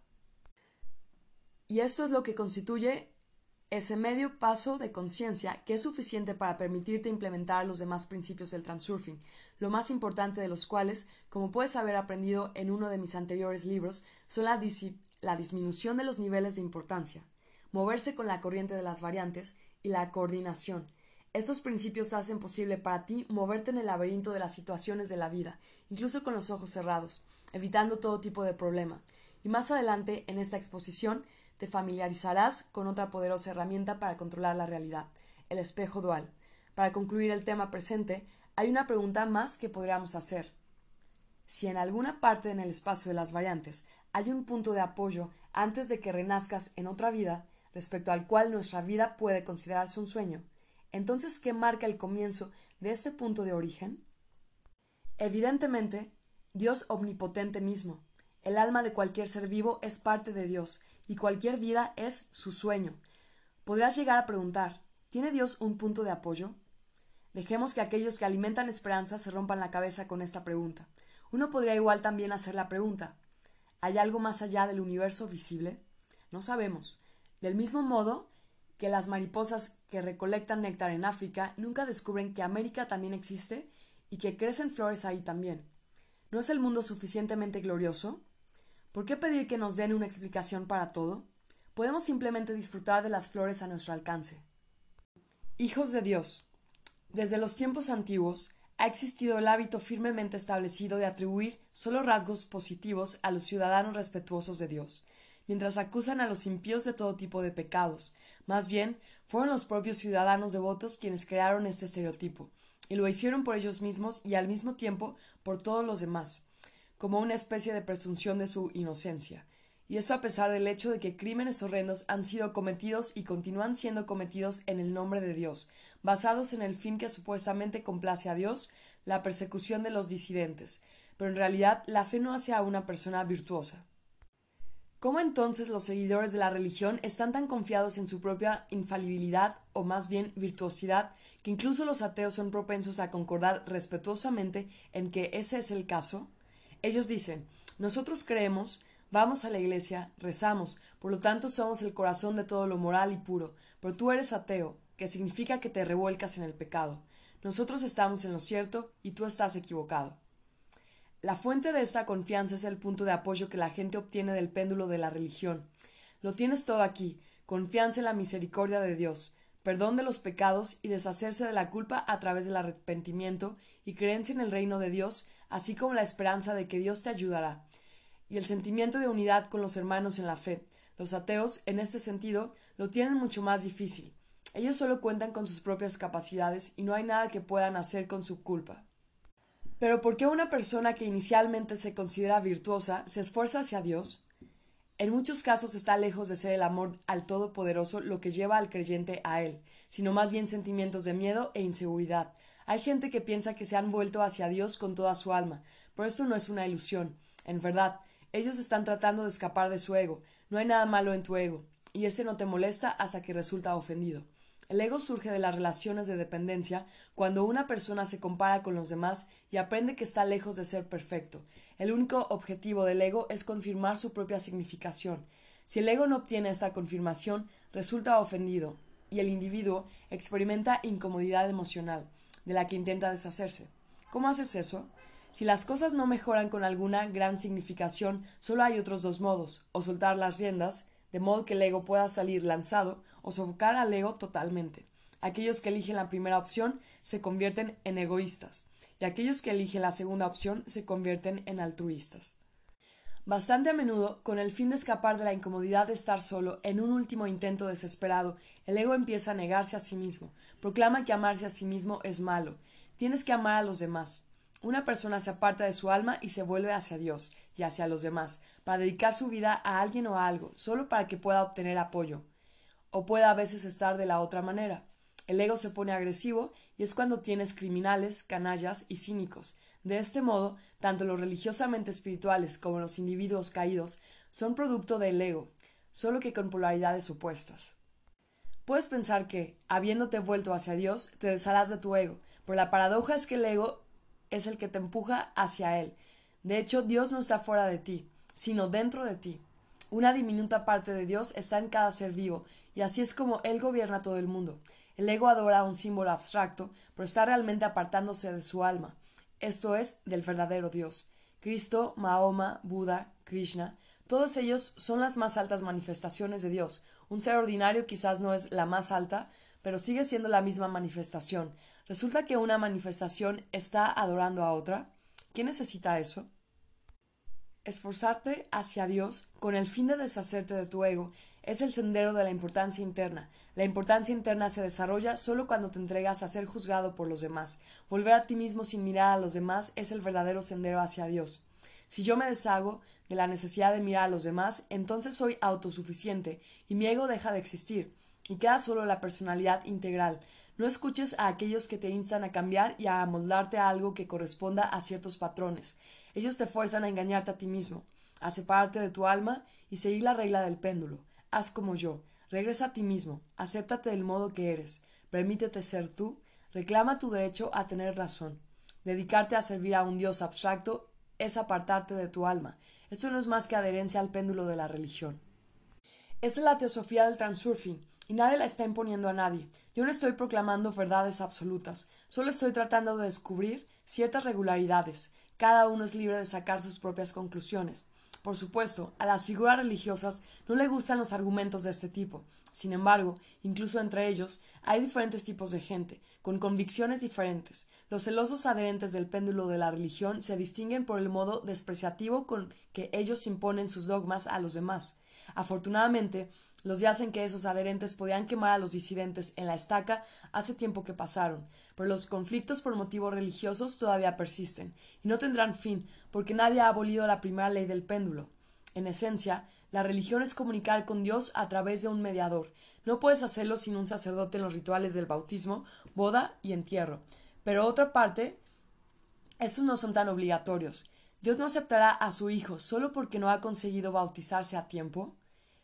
Y esto es lo que constituye ese medio paso de conciencia que es suficiente para permitirte implementar los demás principios del transurfing, lo más importante de los cuales, como puedes haber aprendido en uno de mis anteriores libros, son la, disminución de los niveles de importancia, moverse con la corriente de las variantes y la coordinación. Estos principios hacen posible para ti moverte en el laberinto de las situaciones de la vida, incluso con los ojos cerrados, evitando todo tipo de problema. Y más adelante, en esta exposición, te familiarizarás con otra poderosa herramienta para controlar la realidad, el espejo dual. Para concluir el tema presente, hay una pregunta más que podríamos hacer. Si en alguna parte en el espacio de las variantes hay un punto de apoyo antes de que renazcas en otra vida, respecto al cual nuestra vida puede considerarse un sueño, entonces ¿qué marca el comienzo de este punto de origen? Evidentemente, Dios omnipotente mismo. El alma de cualquier ser vivo es parte de Dios y cualquier vida es su sueño. Podrás llegar a preguntar, ¿tiene Dios un punto de apoyo? Dejemos que aquellos que alimentan esperanza se rompan la cabeza con esta pregunta. Uno podría igual también hacer la pregunta, ¿hay algo más allá del universo visible? No sabemos. Del mismo modo que las mariposas que recolectan néctar en África nunca descubren que América también existe y que crecen flores ahí también. ¿No es el mundo suficientemente glorioso? ¿Por qué pedir que nos den una explicación para todo? Podemos simplemente disfrutar de las flores a nuestro alcance. Hijos de Dios. Desde los tiempos antiguos ha existido el hábito firmemente establecido de atribuir solo rasgos positivos a los ciudadanos respetuosos de Dios. Mientras acusan a los impíos de todo tipo de pecados. Más bien, fueron los propios ciudadanos devotos quienes crearon este estereotipo, y lo hicieron por ellos mismos y al mismo tiempo por todos los demás, como una especie de presunción de su inocencia y eso a pesar del hecho de que crímenes horrendos han sido cometidos y continúan siendo cometidos en el nombre de Dios, basados en el fin que supuestamente complace a Dios, la persecución de los disidentes, pero en realidad la fe no hace a una persona virtuosa. ¿Cómo entonces los seguidores de la religión están tan confiados en su propia infalibilidad, o más bien virtuosidad, que incluso los ateos son propensos a concordar respetuosamente en que ese es el caso? Ellos dicen Nosotros creemos Vamos a la iglesia, rezamos, por lo tanto somos el corazón de todo lo moral y puro, pero tú eres ateo, que significa que te revuelcas en el pecado. Nosotros estamos en lo cierto y tú estás equivocado. La fuente de esta confianza es el punto de apoyo que la gente obtiene del péndulo de la religión. Lo tienes todo aquí, confianza en la misericordia de Dios, perdón de los pecados y deshacerse de la culpa a través del arrepentimiento y creencia en el reino de Dios, así como la esperanza de que Dios te ayudará y el sentimiento de unidad con los hermanos en la fe. Los ateos, en este sentido, lo tienen mucho más difícil. Ellos solo cuentan con sus propias capacidades y no hay nada que puedan hacer con su culpa. Pero ¿por qué una persona que inicialmente se considera virtuosa se esfuerza hacia Dios? En muchos casos está lejos de ser el amor al Todopoderoso lo que lleva al creyente a Él, sino más bien sentimientos de miedo e inseguridad. Hay gente que piensa que se han vuelto hacia Dios con toda su alma, pero esto no es una ilusión. En verdad, ellos están tratando de escapar de su ego. No hay nada malo en tu ego, y ese no te molesta hasta que resulta ofendido. El ego surge de las relaciones de dependencia cuando una persona se compara con los demás y aprende que está lejos de ser perfecto. El único objetivo del ego es confirmar su propia significación. Si el ego no obtiene esta confirmación, resulta ofendido, y el individuo experimenta incomodidad emocional, de la que intenta deshacerse. ¿Cómo haces eso? Si las cosas no mejoran con alguna gran significación, solo hay otros dos modos, o soltar las riendas, de modo que el ego pueda salir lanzado, o sofocar al ego totalmente. Aquellos que eligen la primera opción se convierten en egoístas, y aquellos que eligen la segunda opción se convierten en altruistas. Bastante a menudo, con el fin de escapar de la incomodidad de estar solo, en un último intento desesperado, el ego empieza a negarse a sí mismo, proclama que amarse a sí mismo es malo, tienes que amar a los demás. Una persona se aparta de su alma y se vuelve hacia Dios y hacia los demás, para dedicar su vida a alguien o a algo, solo para que pueda obtener apoyo. O pueda a veces estar de la otra manera. El ego se pone agresivo y es cuando tienes criminales, canallas y cínicos. De este modo, tanto los religiosamente espirituales como los individuos caídos son producto del ego, solo que con polaridades opuestas. Puedes pensar que, habiéndote vuelto hacia Dios, te desharás de tu ego, pero la paradoja es que el ego es el que te empuja hacia Él. De hecho, Dios no está fuera de ti, sino dentro de ti. Una diminuta parte de Dios está en cada ser vivo, y así es como Él gobierna todo el mundo. El ego adora un símbolo abstracto, pero está realmente apartándose de su alma, esto es, del verdadero Dios. Cristo, Mahoma, Buda, Krishna, todos ellos son las más altas manifestaciones de Dios. Un ser ordinario quizás no es la más alta, pero sigue siendo la misma manifestación. Resulta que una manifestación está adorando a otra. ¿Quién necesita eso? Esforzarte hacia Dios con el fin de deshacerte de tu ego es el sendero de la importancia interna. La importancia interna se desarrolla solo cuando te entregas a ser juzgado por los demás. Volver a ti mismo sin mirar a los demás es el verdadero sendero hacia Dios. Si yo me deshago de la necesidad de mirar a los demás, entonces soy autosuficiente y mi ego deja de existir y queda solo la personalidad integral. No escuches a aquellos que te instan a cambiar y a amoldarte a algo que corresponda a ciertos patrones. Ellos te fuerzan a engañarte a ti mismo, a separarte de tu alma y seguir la regla del péndulo. Haz como yo, regresa a ti mismo, acéptate del modo que eres, permítete ser tú, reclama tu derecho a tener razón. Dedicarte a servir a un Dios abstracto es apartarte de tu alma. Esto no es más que adherencia al péndulo de la religión. Esta es la teosofía del transurfing, y nadie la está imponiendo a nadie. Yo no estoy proclamando verdades absolutas, solo estoy tratando de descubrir ciertas regularidades. Cada uno es libre de sacar sus propias conclusiones. Por supuesto, a las figuras religiosas no le gustan los argumentos de este tipo. Sin embargo, incluso entre ellos, hay diferentes tipos de gente, con convicciones diferentes. Los celosos adherentes del péndulo de la religión se distinguen por el modo despreciativo con que ellos imponen sus dogmas a los demás. Afortunadamente, los días en que esos adherentes podían quemar a los disidentes en la estaca hace tiempo que pasaron, pero los conflictos por motivos religiosos todavía persisten, y no tendrán fin, porque nadie ha abolido la primera ley del péndulo. En esencia, la religión es comunicar con Dios a través de un mediador. No puedes hacerlo sin un sacerdote en los rituales del bautismo, boda y entierro. Pero otra parte, estos no son tan obligatorios. Dios no aceptará a su hijo solo porque no ha conseguido bautizarse a tiempo.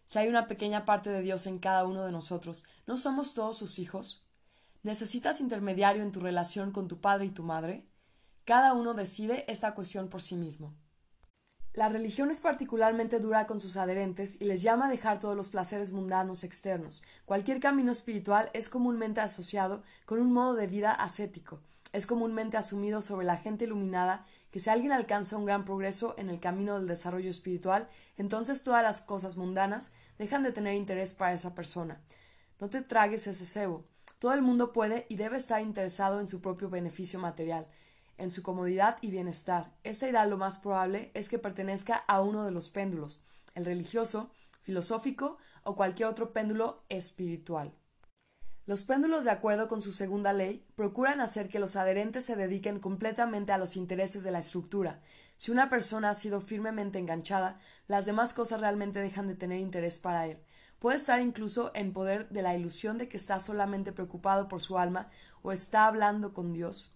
Si hay una pequeña parte de Dios en cada uno de nosotros, ¿no somos todos sus hijos? ¿Necesitas intermediario en tu relación con tu padre y tu madre? Cada uno decide esta cuestión por sí mismo. La religión es particularmente dura con sus adherentes y les llama a dejar todos los placeres mundanos externos. Cualquier camino espiritual es comúnmente asociado con un modo de vida ascético. Es comúnmente asumido sobre la gente iluminada que si alguien alcanza un gran progreso en el camino del desarrollo espiritual, entonces todas las cosas mundanas dejan de tener interés para esa persona. No te tragues ese cebo. Todo el mundo puede y debe estar interesado en su propio beneficio material, en su comodidad y bienestar. Esta idea lo más probable es que pertenezca a uno de los péndulos, el religioso, filosófico o cualquier otro péndulo espiritual. Los péndulos, de acuerdo con su segunda ley, procuran hacer que los adherentes se dediquen completamente a los intereses de la estructura. Si una persona ha sido firmemente enganchada, las demás cosas realmente dejan de tener interés para él. Puede estar incluso en poder de la ilusión de que está solamente preocupado por su alma o está hablando con Dios.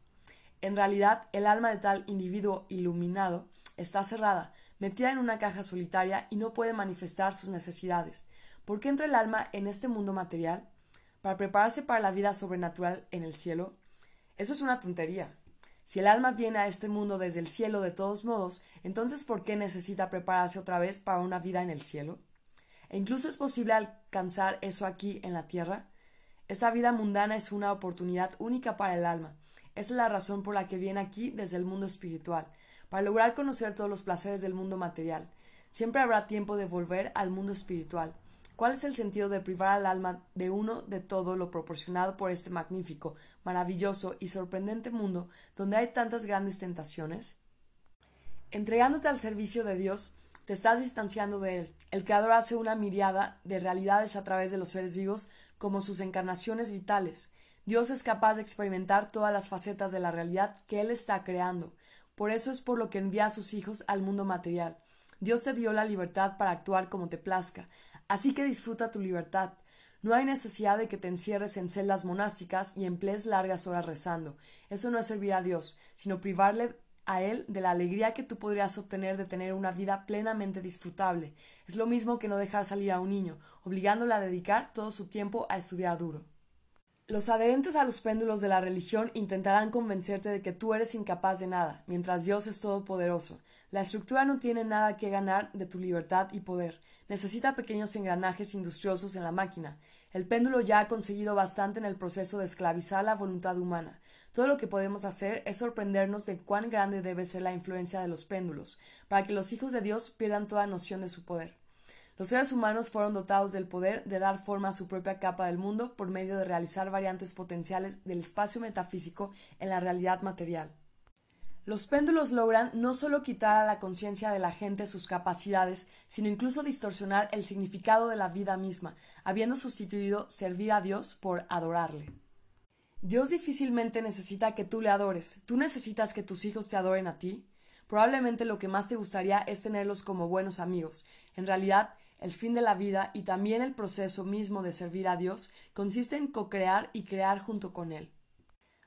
En realidad, el alma de tal individuo iluminado está cerrada, metida en una caja solitaria y no puede manifestar sus necesidades. ¿Por qué entra el alma en este mundo material? Para prepararse para la vida sobrenatural en el cielo? Eso es una tontería. Si el alma viene a este mundo desde el cielo de todos modos, entonces ¿por qué necesita prepararse otra vez para una vida en el cielo? ¿E incluso es posible alcanzar eso aquí en la tierra? Esta vida mundana es una oportunidad única para el alma. Esa es la razón por la que viene aquí desde el mundo espiritual, para lograr conocer todos los placeres del mundo material. Siempre habrá tiempo de volver al mundo espiritual. ¿Cuál es el sentido de privar al alma de uno de todo lo proporcionado por este magnífico, maravilloso y sorprendente mundo donde hay tantas grandes tentaciones? Entregándote al servicio de Dios, te estás distanciando de Él. El Creador hace una miriada de realidades a través de los seres vivos como sus encarnaciones vitales. Dios es capaz de experimentar todas las facetas de la realidad que Él está creando. Por eso es por lo que envía a sus hijos al mundo material. Dios te dio la libertad para actuar como te plazca, Así que disfruta tu libertad. No hay necesidad de que te encierres en celdas monásticas y emplees largas horas rezando. Eso no es servir a Dios, sino privarle a Él de la alegría que tú podrías obtener de tener una vida plenamente disfrutable. Es lo mismo que no dejar salir a un niño, obligándole a dedicar todo su tiempo a estudiar duro. Los adherentes a los péndulos de la religión intentarán convencerte de que tú eres incapaz de nada, mientras Dios es todopoderoso. La estructura no tiene nada que ganar de tu libertad y poder necesita pequeños engranajes industriosos en la máquina. El péndulo ya ha conseguido bastante en el proceso de esclavizar la voluntad humana. Todo lo que podemos hacer es sorprendernos de cuán grande debe ser la influencia de los péndulos, para que los hijos de Dios pierdan toda noción de su poder. Los seres humanos fueron dotados del poder de dar forma a su propia capa del mundo por medio de realizar variantes potenciales del espacio metafísico en la realidad material. Los péndulos logran no solo quitar a la conciencia de la gente sus capacidades, sino incluso distorsionar el significado de la vida misma, habiendo sustituido servir a Dios por adorarle. Dios difícilmente necesita que tú le adores. ¿Tú necesitas que tus hijos te adoren a ti? Probablemente lo que más te gustaría es tenerlos como buenos amigos. En realidad, el fin de la vida y también el proceso mismo de servir a Dios consiste en co-crear y crear junto con Él.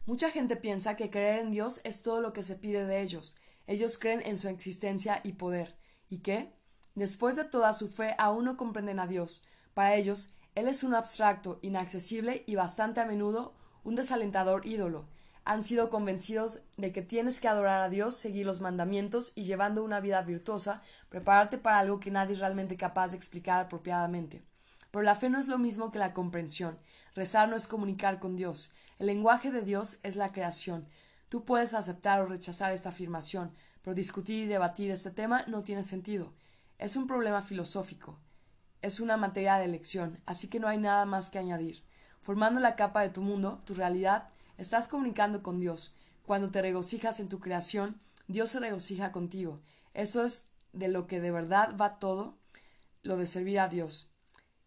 Mucha gente piensa que creer en Dios es todo lo que se pide de ellos. Ellos creen en su existencia y poder. ¿Y qué? Después de toda su fe aún no comprenden a Dios. Para ellos, Él es un abstracto, inaccesible y bastante a menudo un desalentador ídolo. Han sido convencidos de que tienes que adorar a Dios, seguir los mandamientos y llevando una vida virtuosa, prepararte para algo que nadie es realmente capaz de explicar apropiadamente. Pero la fe no es lo mismo que la comprensión. Rezar no es comunicar con Dios. El lenguaje de Dios es la creación. Tú puedes aceptar o rechazar esta afirmación, pero discutir y debatir este tema no tiene sentido. Es un problema filosófico. Es una materia de elección, así que no hay nada más que añadir. Formando la capa de tu mundo, tu realidad, estás comunicando con Dios. Cuando te regocijas en tu creación, Dios se regocija contigo. Eso es de lo que de verdad va todo lo de servir a Dios.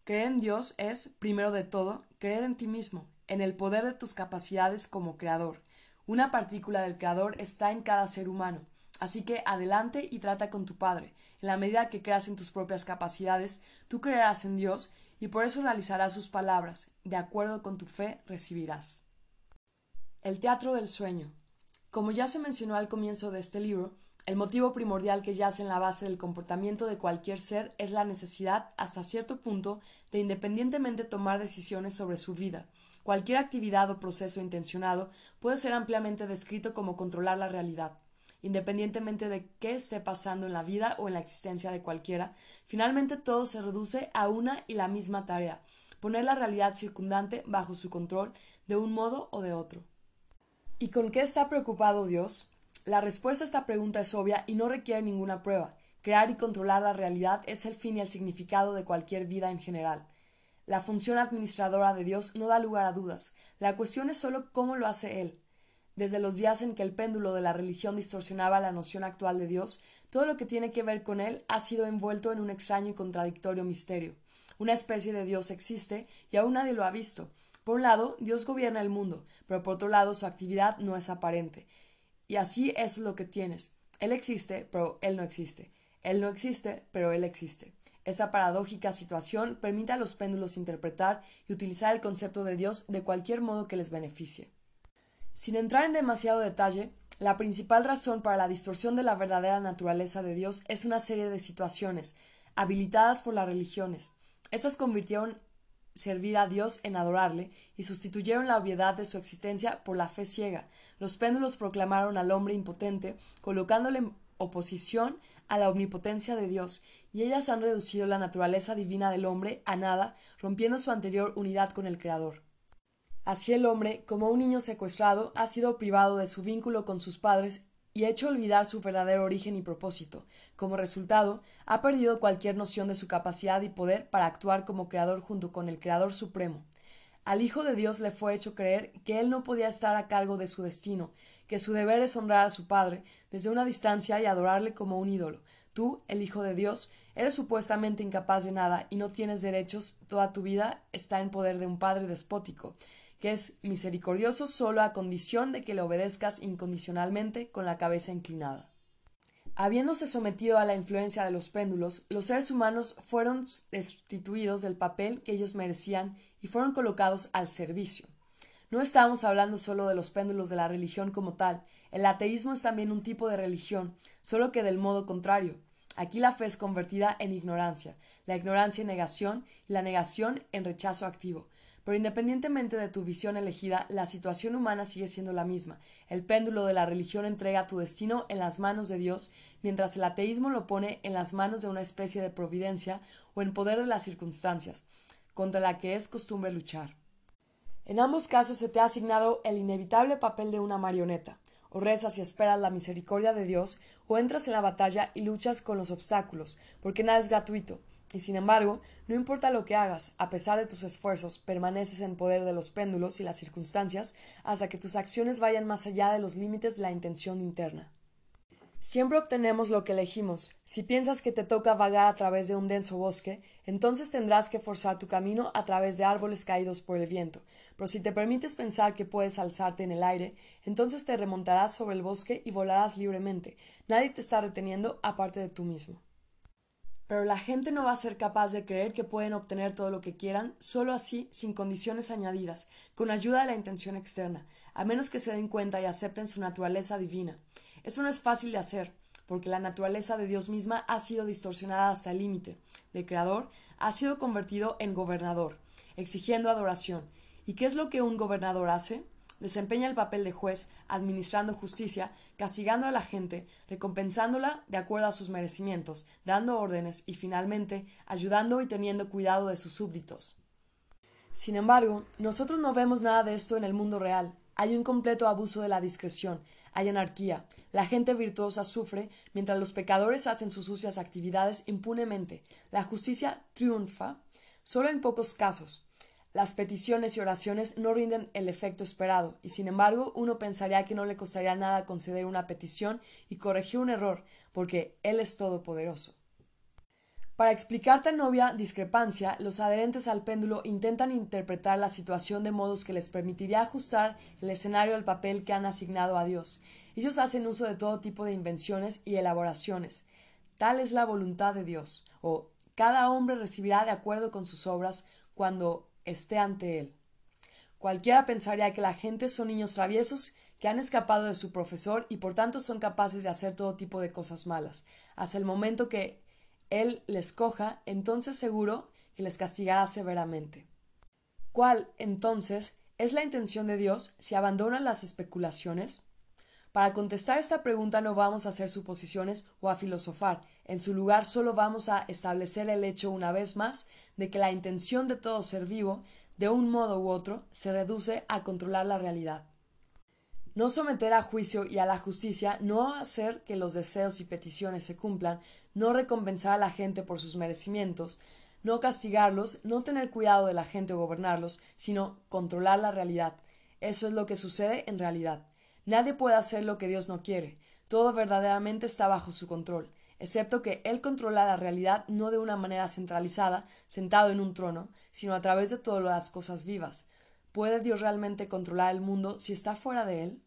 Creer en Dios es, primero de todo, creer en ti mismo, en el poder de tus capacidades como creador. Una partícula del creador está en cada ser humano, así que adelante y trata con tu Padre. En la medida que creas en tus propias capacidades, tú creerás en Dios y por eso realizarás sus palabras. De acuerdo con tu fe recibirás. El teatro del sueño. Como ya se mencionó al comienzo de este libro, el motivo primordial que yace en la base del comportamiento de cualquier ser es la necesidad, hasta cierto punto, de independientemente tomar decisiones sobre su vida. Cualquier actividad o proceso intencionado puede ser ampliamente descrito como controlar la realidad. Independientemente de qué esté pasando en la vida o en la existencia de cualquiera, finalmente todo se reduce a una y la misma tarea, poner la realidad circundante bajo su control de un modo o de otro. ¿Y con qué está preocupado Dios? La respuesta a esta pregunta es obvia y no requiere ninguna prueba. Crear y controlar la realidad es el fin y el significado de cualquier vida en general. La función administradora de Dios no da lugar a dudas. La cuestión es sólo cómo lo hace Él. Desde los días en que el péndulo de la religión distorsionaba la noción actual de Dios, todo lo que tiene que ver con Él ha sido envuelto en un extraño y contradictorio misterio. Una especie de Dios existe y aún nadie lo ha visto. Por un lado, Dios gobierna el mundo, pero por otro lado su actividad no es aparente. Y así es lo que tienes. Él existe, pero Él no existe. Él no existe, pero Él existe. Esta paradójica situación permite a los péndulos interpretar y utilizar el concepto de Dios de cualquier modo que les beneficie. Sin entrar en demasiado detalle, la principal razón para la distorsión de la verdadera naturaleza de Dios es una serie de situaciones, habilitadas por las religiones. Estas convirtieron servir a Dios en adorarle y sustituyeron la obviedad de su existencia por la fe ciega. Los péndulos proclamaron al hombre impotente, colocándole en oposición a la omnipotencia de Dios, y ellas han reducido la naturaleza divina del hombre a nada, rompiendo su anterior unidad con el Creador. Así el hombre, como un niño secuestrado, ha sido privado de su vínculo con sus padres y hecho olvidar su verdadero origen y propósito. Como resultado, ha perdido cualquier noción de su capacidad y poder para actuar como creador junto con el Creador Supremo. Al Hijo de Dios le fue hecho creer que él no podía estar a cargo de su destino, que su deber es honrar a su Padre desde una distancia y adorarle como un ídolo. Tú, el Hijo de Dios, eres supuestamente incapaz de nada y no tienes derechos, toda tu vida está en poder de un Padre despótico que es misericordioso solo a condición de que le obedezcas incondicionalmente con la cabeza inclinada. Habiéndose sometido a la influencia de los péndulos, los seres humanos fueron destituidos del papel que ellos merecían y fueron colocados al servicio. No estamos hablando solo de los péndulos de la religión como tal, el ateísmo es también un tipo de religión, solo que del modo contrario. Aquí la fe es convertida en ignorancia, la ignorancia en negación y la negación en rechazo activo. Pero independientemente de tu visión elegida, la situación humana sigue siendo la misma. El péndulo de la religión entrega tu destino en las manos de Dios, mientras el ateísmo lo pone en las manos de una especie de providencia o en poder de las circunstancias, contra la que es costumbre luchar. En ambos casos se te ha asignado el inevitable papel de una marioneta. O rezas y esperas la misericordia de Dios, o entras en la batalla y luchas con los obstáculos, porque nada es gratuito. Y sin embargo, no importa lo que hagas, a pesar de tus esfuerzos, permaneces en poder de los péndulos y las circunstancias hasta que tus acciones vayan más allá de los límites de la intención interna. Siempre obtenemos lo que elegimos. Si piensas que te toca vagar a través de un denso bosque, entonces tendrás que forzar tu camino a través de árboles caídos por el viento. Pero si te permites pensar que puedes alzarte en el aire, entonces te remontarás sobre el bosque y volarás libremente. Nadie te está reteniendo aparte de tú mismo. Pero la gente no va a ser capaz de creer que pueden obtener todo lo que quieran, solo así, sin condiciones añadidas, con ayuda de la intención externa, a menos que se den cuenta y acepten su naturaleza divina. Eso no es fácil de hacer, porque la naturaleza de Dios misma ha sido distorsionada hasta el límite. De creador ha sido convertido en gobernador, exigiendo adoración. ¿Y qué es lo que un gobernador hace? desempeña el papel de juez, administrando justicia, castigando a la gente, recompensándola de acuerdo a sus merecimientos, dando órdenes y finalmente ayudando y teniendo cuidado de sus súbditos. Sin embargo, nosotros no vemos nada de esto en el mundo real. Hay un completo abuso de la discreción, hay anarquía, la gente virtuosa sufre mientras los pecadores hacen sus sucias actividades impunemente. La justicia triunfa solo en pocos casos, las peticiones y oraciones no rinden el efecto esperado, y sin embargo uno pensaría que no le costaría nada conceder una petición y corregir un error, porque Él es todopoderoso. Para explicar tan obvia discrepancia, los adherentes al péndulo intentan interpretar la situación de modos que les permitiría ajustar el escenario al papel que han asignado a Dios. Ellos hacen uso de todo tipo de invenciones y elaboraciones. Tal es la voluntad de Dios, o cada hombre recibirá de acuerdo con sus obras cuando esté ante él. Cualquiera pensaría que la gente son niños traviesos que han escapado de su profesor y por tanto son capaces de hacer todo tipo de cosas malas, hasta el momento que él les coja, entonces seguro que les castigará severamente. ¿Cuál, entonces, es la intención de Dios si abandonan las especulaciones? Para contestar esta pregunta no vamos a hacer suposiciones o a filosofar. En su lugar solo vamos a establecer el hecho una vez más de que la intención de todo ser vivo, de un modo u otro, se reduce a controlar la realidad. No someter a juicio y a la justicia, no hacer que los deseos y peticiones se cumplan, no recompensar a la gente por sus merecimientos, no castigarlos, no tener cuidado de la gente o gobernarlos, sino controlar la realidad. Eso es lo que sucede en realidad. Nadie puede hacer lo que Dios no quiere. Todo verdaderamente está bajo su control, excepto que Él controla la realidad no de una manera centralizada, sentado en un trono, sino a través de todas las cosas vivas. ¿Puede Dios realmente controlar el mundo si está fuera de Él?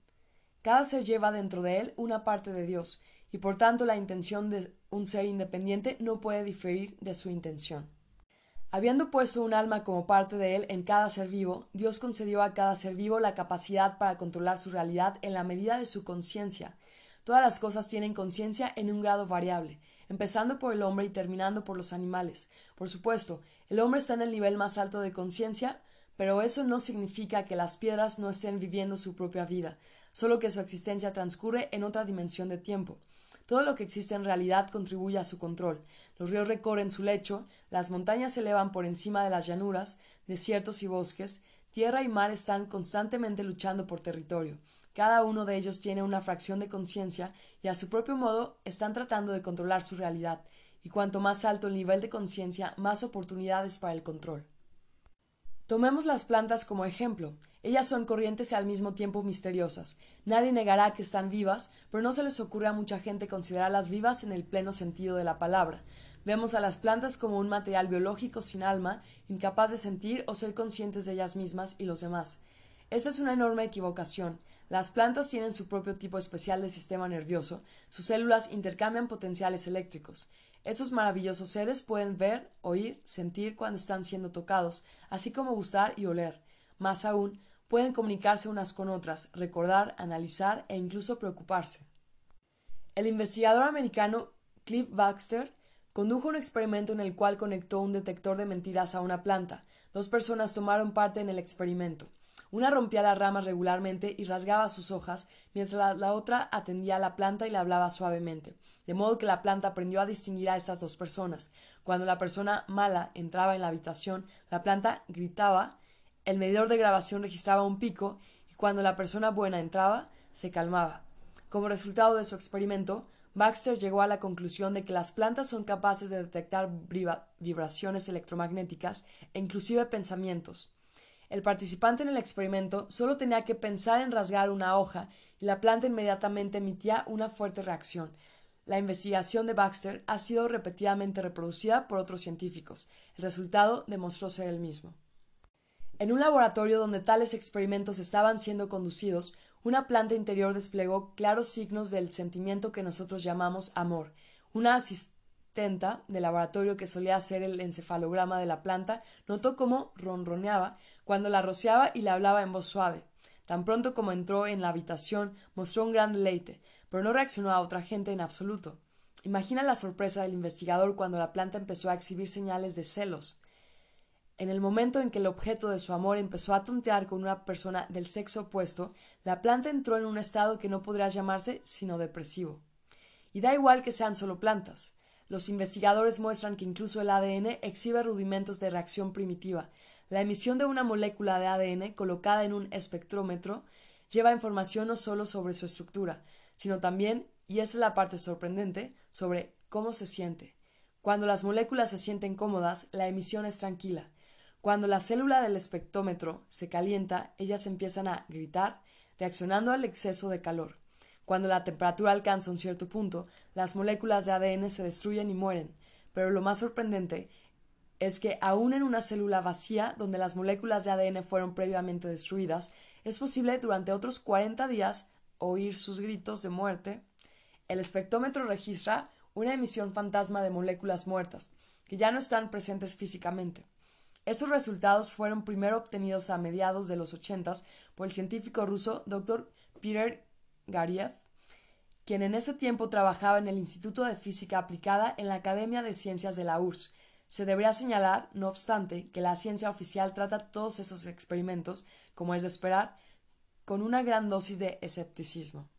Cada ser lleva dentro de él una parte de Dios, y por tanto la intención de un ser independiente no puede diferir de su intención. Habiendo puesto un alma como parte de él en cada ser vivo, Dios concedió a cada ser vivo la capacidad para controlar su realidad en la medida de su conciencia. Todas las cosas tienen conciencia en un grado variable, empezando por el hombre y terminando por los animales. Por supuesto, el hombre está en el nivel más alto de conciencia, pero eso no significa que las piedras no estén viviendo su propia vida, solo que su existencia transcurre en otra dimensión de tiempo. Todo lo que existe en realidad contribuye a su control. Los ríos recorren su lecho, las montañas se elevan por encima de las llanuras, desiertos y bosques, tierra y mar están constantemente luchando por territorio. Cada uno de ellos tiene una fracción de conciencia y a su propio modo están tratando de controlar su realidad, y cuanto más alto el nivel de conciencia, más oportunidades para el control. Tomemos las plantas como ejemplo. Ellas son corrientes y al mismo tiempo misteriosas. Nadie negará que están vivas, pero no se les ocurre a mucha gente considerarlas vivas en el pleno sentido de la palabra. Vemos a las plantas como un material biológico sin alma, incapaz de sentir o ser conscientes de ellas mismas y los demás. Esta es una enorme equivocación. Las plantas tienen su propio tipo especial de sistema nervioso, sus células intercambian potenciales eléctricos. Estos maravillosos seres pueden ver, oír, sentir cuando están siendo tocados, así como gustar y oler. Más aún, pueden comunicarse unas con otras, recordar, analizar e incluso preocuparse. El investigador americano Cliff Baxter condujo un experimento en el cual conectó un detector de mentiras a una planta. Dos personas tomaron parte en el experimento. Una rompía las ramas regularmente y rasgaba sus hojas, mientras la, otra atendía a la planta y le hablaba suavemente, de modo que la planta aprendió a distinguir a estas dos personas. Cuando la persona mala entraba en la habitación, la planta gritaba, el medidor de grabación registraba un pico, y cuando la persona buena entraba, se calmaba. Como resultado de su experimento, Baxter llegó a la conclusión de que las plantas son capaces de detectar vibraciones electromagnéticas e inclusive pensamientos. El participante en el experimento solo tenía que pensar en rasgar una hoja y la planta inmediatamente emitía una fuerte reacción. La investigación de Baxter ha sido repetidamente reproducida por otros científicos. El resultado demostró ser el mismo. En un laboratorio donde tales experimentos estaban siendo conducidos, una planta interior desplegó claros signos del sentimiento que nosotros llamamos amor. Una asistenta del laboratorio que solía hacer el encefalograma de la planta notó cómo ronroneaba cuando la rociaba y le hablaba en voz suave. Tan pronto como entró en la habitación mostró un gran deleite, pero no reaccionó a otra gente en absoluto. Imagina la sorpresa del investigador cuando la planta empezó a exhibir señales de celos. En el momento en que el objeto de su amor empezó a tontear con una persona del sexo opuesto, la planta entró en un estado que no podría llamarse sino depresivo. Y da igual que sean solo plantas. Los investigadores muestran que incluso el ADN exhibe rudimentos de reacción primitiva, la emisión de una molécula de ADN colocada en un espectrómetro lleva información no solo sobre su estructura, sino también, y esa es la parte sorprendente, sobre cómo se siente. Cuando las moléculas se sienten cómodas, la emisión es tranquila. Cuando la célula del espectrómetro se calienta, ellas empiezan a gritar, reaccionando al exceso de calor. Cuando la temperatura alcanza un cierto punto, las moléculas de ADN se destruyen y mueren. pero lo más sorprendente es que aún en una célula vacía donde las moléculas de ADN fueron previamente destruidas, es posible durante otros 40 días oír sus gritos de muerte. El espectrómetro registra una emisión fantasma de moléculas muertas, que ya no están presentes físicamente. Estos resultados fueron primero obtenidos a mediados de los 80 por el científico ruso Dr. Peter Gariev, quien en ese tiempo trabajaba en el Instituto de Física Aplicada en la Academia de Ciencias de la URSS. Se debería señalar, no obstante, que la ciencia oficial trata todos esos experimentos, como es de esperar, con una gran dosis de escepticismo.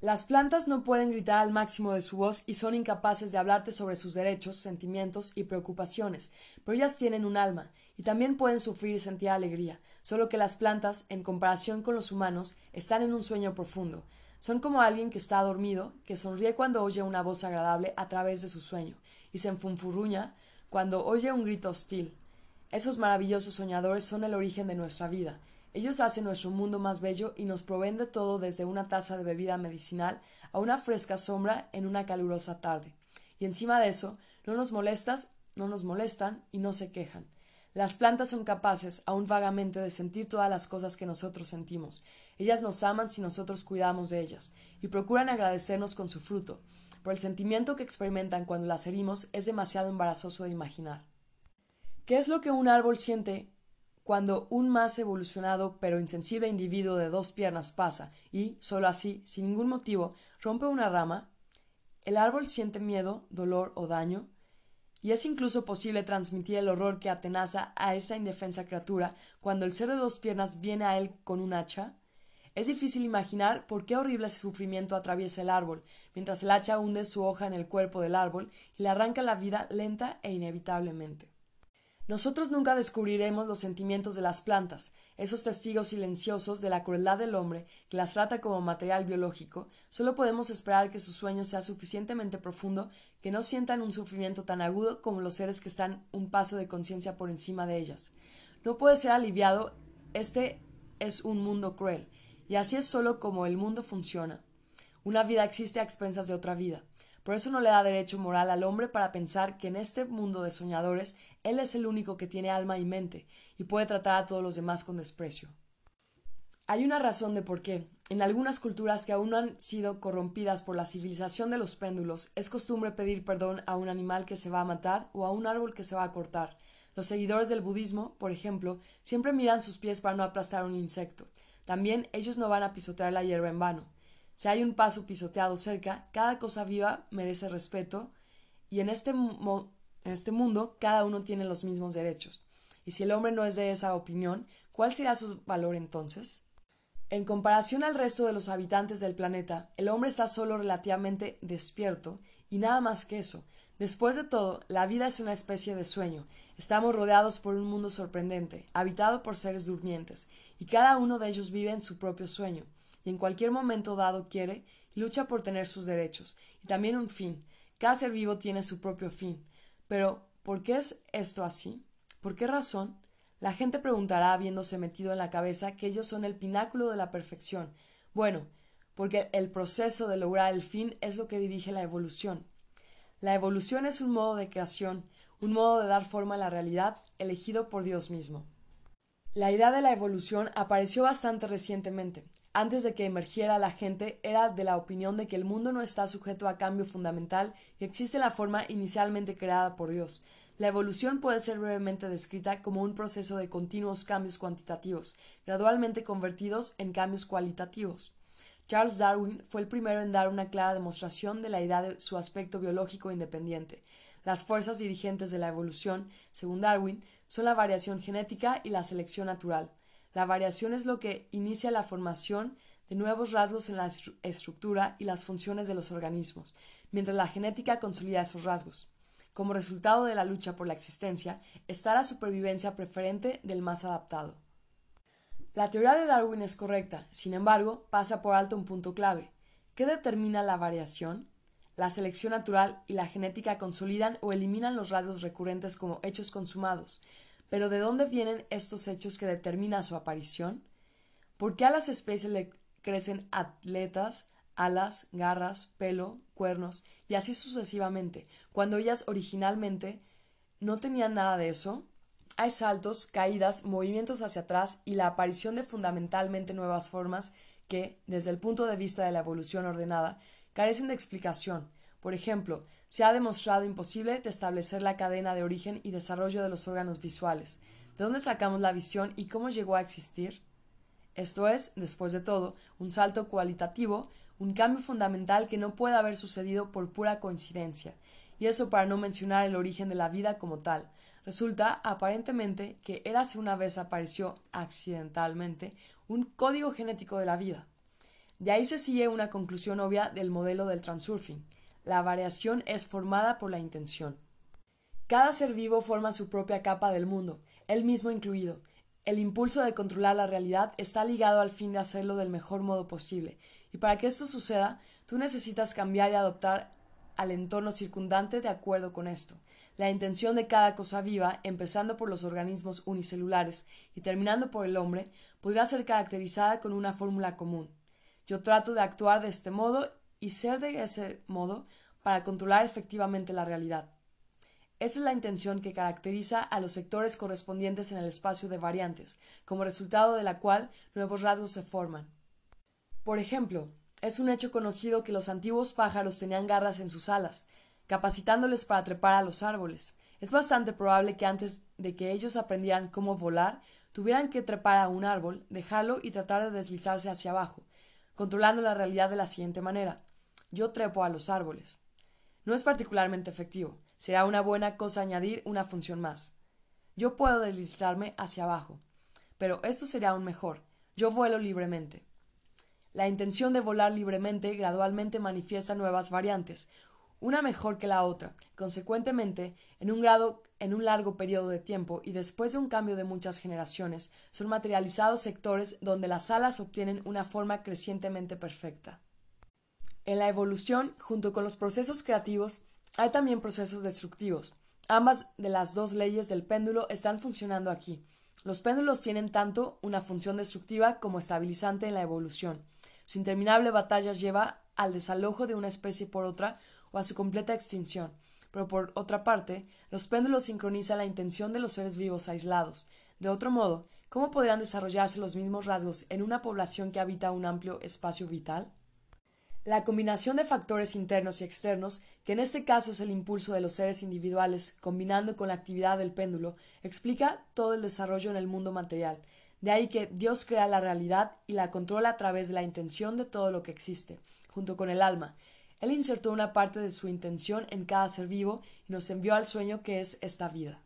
Las plantas no pueden gritar al máximo de su voz y son incapaces de hablarte sobre sus derechos, sentimientos y preocupaciones, pero ellas tienen un alma y también pueden sufrir y sentir alegría, solo que las plantas, en comparación con los humanos, están en un sueño profundo. Son como alguien que está dormido, que sonríe cuando oye una voz agradable a través de su sueño, y se enfunfurruña cuando oye un grito hostil. Esos maravillosos soñadores son el origen de nuestra vida, ellos hacen nuestro mundo más bello y nos proveen de todo desde una taza de bebida medicinal a una fresca sombra en una calurosa tarde. Y encima de eso, no nos molestas, no nos molestan y no se quejan. Las plantas son capaces, aun vagamente, de sentir todas las cosas que nosotros sentimos. Ellas nos aman si nosotros cuidamos de ellas, y procuran agradecernos con su fruto, pero el sentimiento que experimentan cuando las herimos es demasiado embarazoso de imaginar. ¿Qué es lo que un árbol siente cuando un más evolucionado pero insensible individuo de dos piernas pasa y, solo así, sin ningún motivo, rompe una rama, el árbol siente miedo, dolor o daño, y es incluso posible transmitir el horror que atenaza a esa indefensa criatura cuando el ser de dos piernas viene a él con un hacha. Es difícil imaginar por qué horrible sufrimiento atraviesa el árbol, mientras el hacha hunde su hoja en el cuerpo del árbol y le arranca la vida lenta e inevitablemente. Nosotros nunca descubriremos los sentimientos de las plantas, esos testigos silenciosos de la crueldad del hombre que las trata como material biológico, solo podemos esperar que su sueño sea suficientemente profundo que no sientan un sufrimiento tan agudo como los seres que están un paso de conciencia por encima de ellas. No puede ser aliviado, este es un mundo cruel, y así es solo como el mundo funciona. Una vida existe a expensas de otra vida. Por eso no le da derecho moral al hombre para pensar que en este mundo de soñadores él es el único que tiene alma y mente y puede tratar a todos los demás con desprecio. Hay una razón de por qué. En algunas culturas que aún no han sido corrompidas por la civilización de los péndulos, es costumbre pedir perdón a un animal que se va a matar o a un árbol que se va a cortar. Los seguidores del budismo, por ejemplo, siempre miran sus pies para no aplastar un insecto. También ellos no van a pisotear la hierba en vano. Si hay un paso pisoteado cerca, cada cosa viva merece respeto y en este, en este mundo cada uno tiene los mismos derechos. Y si el hombre no es de esa opinión, ¿cuál será su valor entonces? En comparación al resto de los habitantes del planeta, el hombre está solo relativamente despierto y nada más que eso. Después de todo, la vida es una especie de sueño. Estamos rodeados por un mundo sorprendente, habitado por seres durmientes, y cada uno de ellos vive en su propio sueño en cualquier momento dado quiere lucha por tener sus derechos y también un fin. Cada ser vivo tiene su propio fin. Pero, ¿por qué es esto así? ¿Por qué razón? La gente preguntará habiéndose metido en la cabeza que ellos son el pináculo de la perfección. Bueno, porque el proceso de lograr el fin es lo que dirige la evolución. La evolución es un modo de creación, un modo de dar forma a la realidad elegido por Dios mismo. La idea de la evolución apareció bastante recientemente, antes de que emergiera la gente, era de la opinión de que el mundo no está sujeto a cambio fundamental y existe la forma inicialmente creada por Dios. La evolución puede ser brevemente descrita como un proceso de continuos cambios cuantitativos, gradualmente convertidos en cambios cualitativos. Charles Darwin fue el primero en dar una clara demostración de la idea de su aspecto biológico independiente. Las fuerzas dirigentes de la evolución, según Darwin, son la variación genética y la selección natural. La variación es lo que inicia la formación de nuevos rasgos en la estructura y las funciones de los organismos, mientras la genética consolida esos rasgos. Como resultado de la lucha por la existencia está la supervivencia preferente del más adaptado. La teoría de Darwin es correcta, sin embargo, pasa por alto un punto clave. ¿Qué determina la variación? La selección natural y la genética consolidan o eliminan los rasgos recurrentes como hechos consumados, pero ¿de dónde vienen estos hechos que determinan su aparición? ¿Por qué a las especies le crecen atletas, alas, garras, pelo, cuernos, y así sucesivamente, cuando ellas originalmente no tenían nada de eso? Hay saltos, caídas, movimientos hacia atrás y la aparición de fundamentalmente nuevas formas que, desde el punto de vista de la evolución ordenada, carecen de explicación. Por ejemplo, se ha demostrado imposible de establecer la cadena de origen y desarrollo de los órganos visuales. ¿De dónde sacamos la visión y cómo llegó a existir? Esto es, después de todo, un salto cualitativo, un cambio fundamental que no puede haber sucedido por pura coincidencia, y eso para no mencionar el origen de la vida como tal. Resulta, aparentemente, que érase una vez apareció accidentalmente un código genético de la vida. De ahí se sigue una conclusión obvia del modelo del transurfing. La variación es formada por la intención. Cada ser vivo forma su propia capa del mundo, él mismo incluido. El impulso de controlar la realidad está ligado al fin de hacerlo del mejor modo posible, y para que esto suceda, tú necesitas cambiar y adoptar al entorno circundante de acuerdo con esto. La intención de cada cosa viva, empezando por los organismos unicelulares y terminando por el hombre, podrá ser caracterizada con una fórmula común. Yo trato de actuar de este modo y ser de ese modo para controlar efectivamente la realidad. Esa es la intención que caracteriza a los sectores correspondientes en el espacio de variantes, como resultado de la cual nuevos rasgos se forman. Por ejemplo, es un hecho conocido que los antiguos pájaros tenían garras en sus alas, capacitándoles para trepar a los árboles. Es bastante probable que antes de que ellos aprendieran cómo volar, tuvieran que trepar a un árbol, dejarlo y tratar de deslizarse hacia abajo, controlando la realidad de la siguiente manera. Yo trepo a los árboles. No es particularmente efectivo. Será una buena cosa añadir una función más. Yo puedo deslizarme hacia abajo. Pero esto sería aún mejor. Yo vuelo libremente. La intención de volar libremente gradualmente manifiesta nuevas variantes, una mejor que la otra. Consecuentemente, en un grado en un largo periodo de tiempo y después de un cambio de muchas generaciones, son materializados sectores donde las alas obtienen una forma crecientemente perfecta. En la evolución, junto con los procesos creativos, hay también procesos destructivos. Ambas de las dos leyes del péndulo están funcionando aquí. Los péndulos tienen tanto una función destructiva como estabilizante en la evolución. Su interminable batalla lleva al desalojo de una especie por otra o a su completa extinción. Pero por otra parte, los péndulos sincronizan la intención de los seres vivos aislados. De otro modo, ¿cómo podrían desarrollarse los mismos rasgos en una población que habita un amplio espacio vital? La combinación de factores internos y externos, que en este caso es el impulso de los seres individuales, combinando con la actividad del péndulo, explica todo el desarrollo en el mundo material. De ahí que Dios crea la realidad y la controla a través de la intención de todo lo que existe, junto con el alma, él insertó una parte de su intención en cada ser vivo y nos envió al sueño que es esta vida.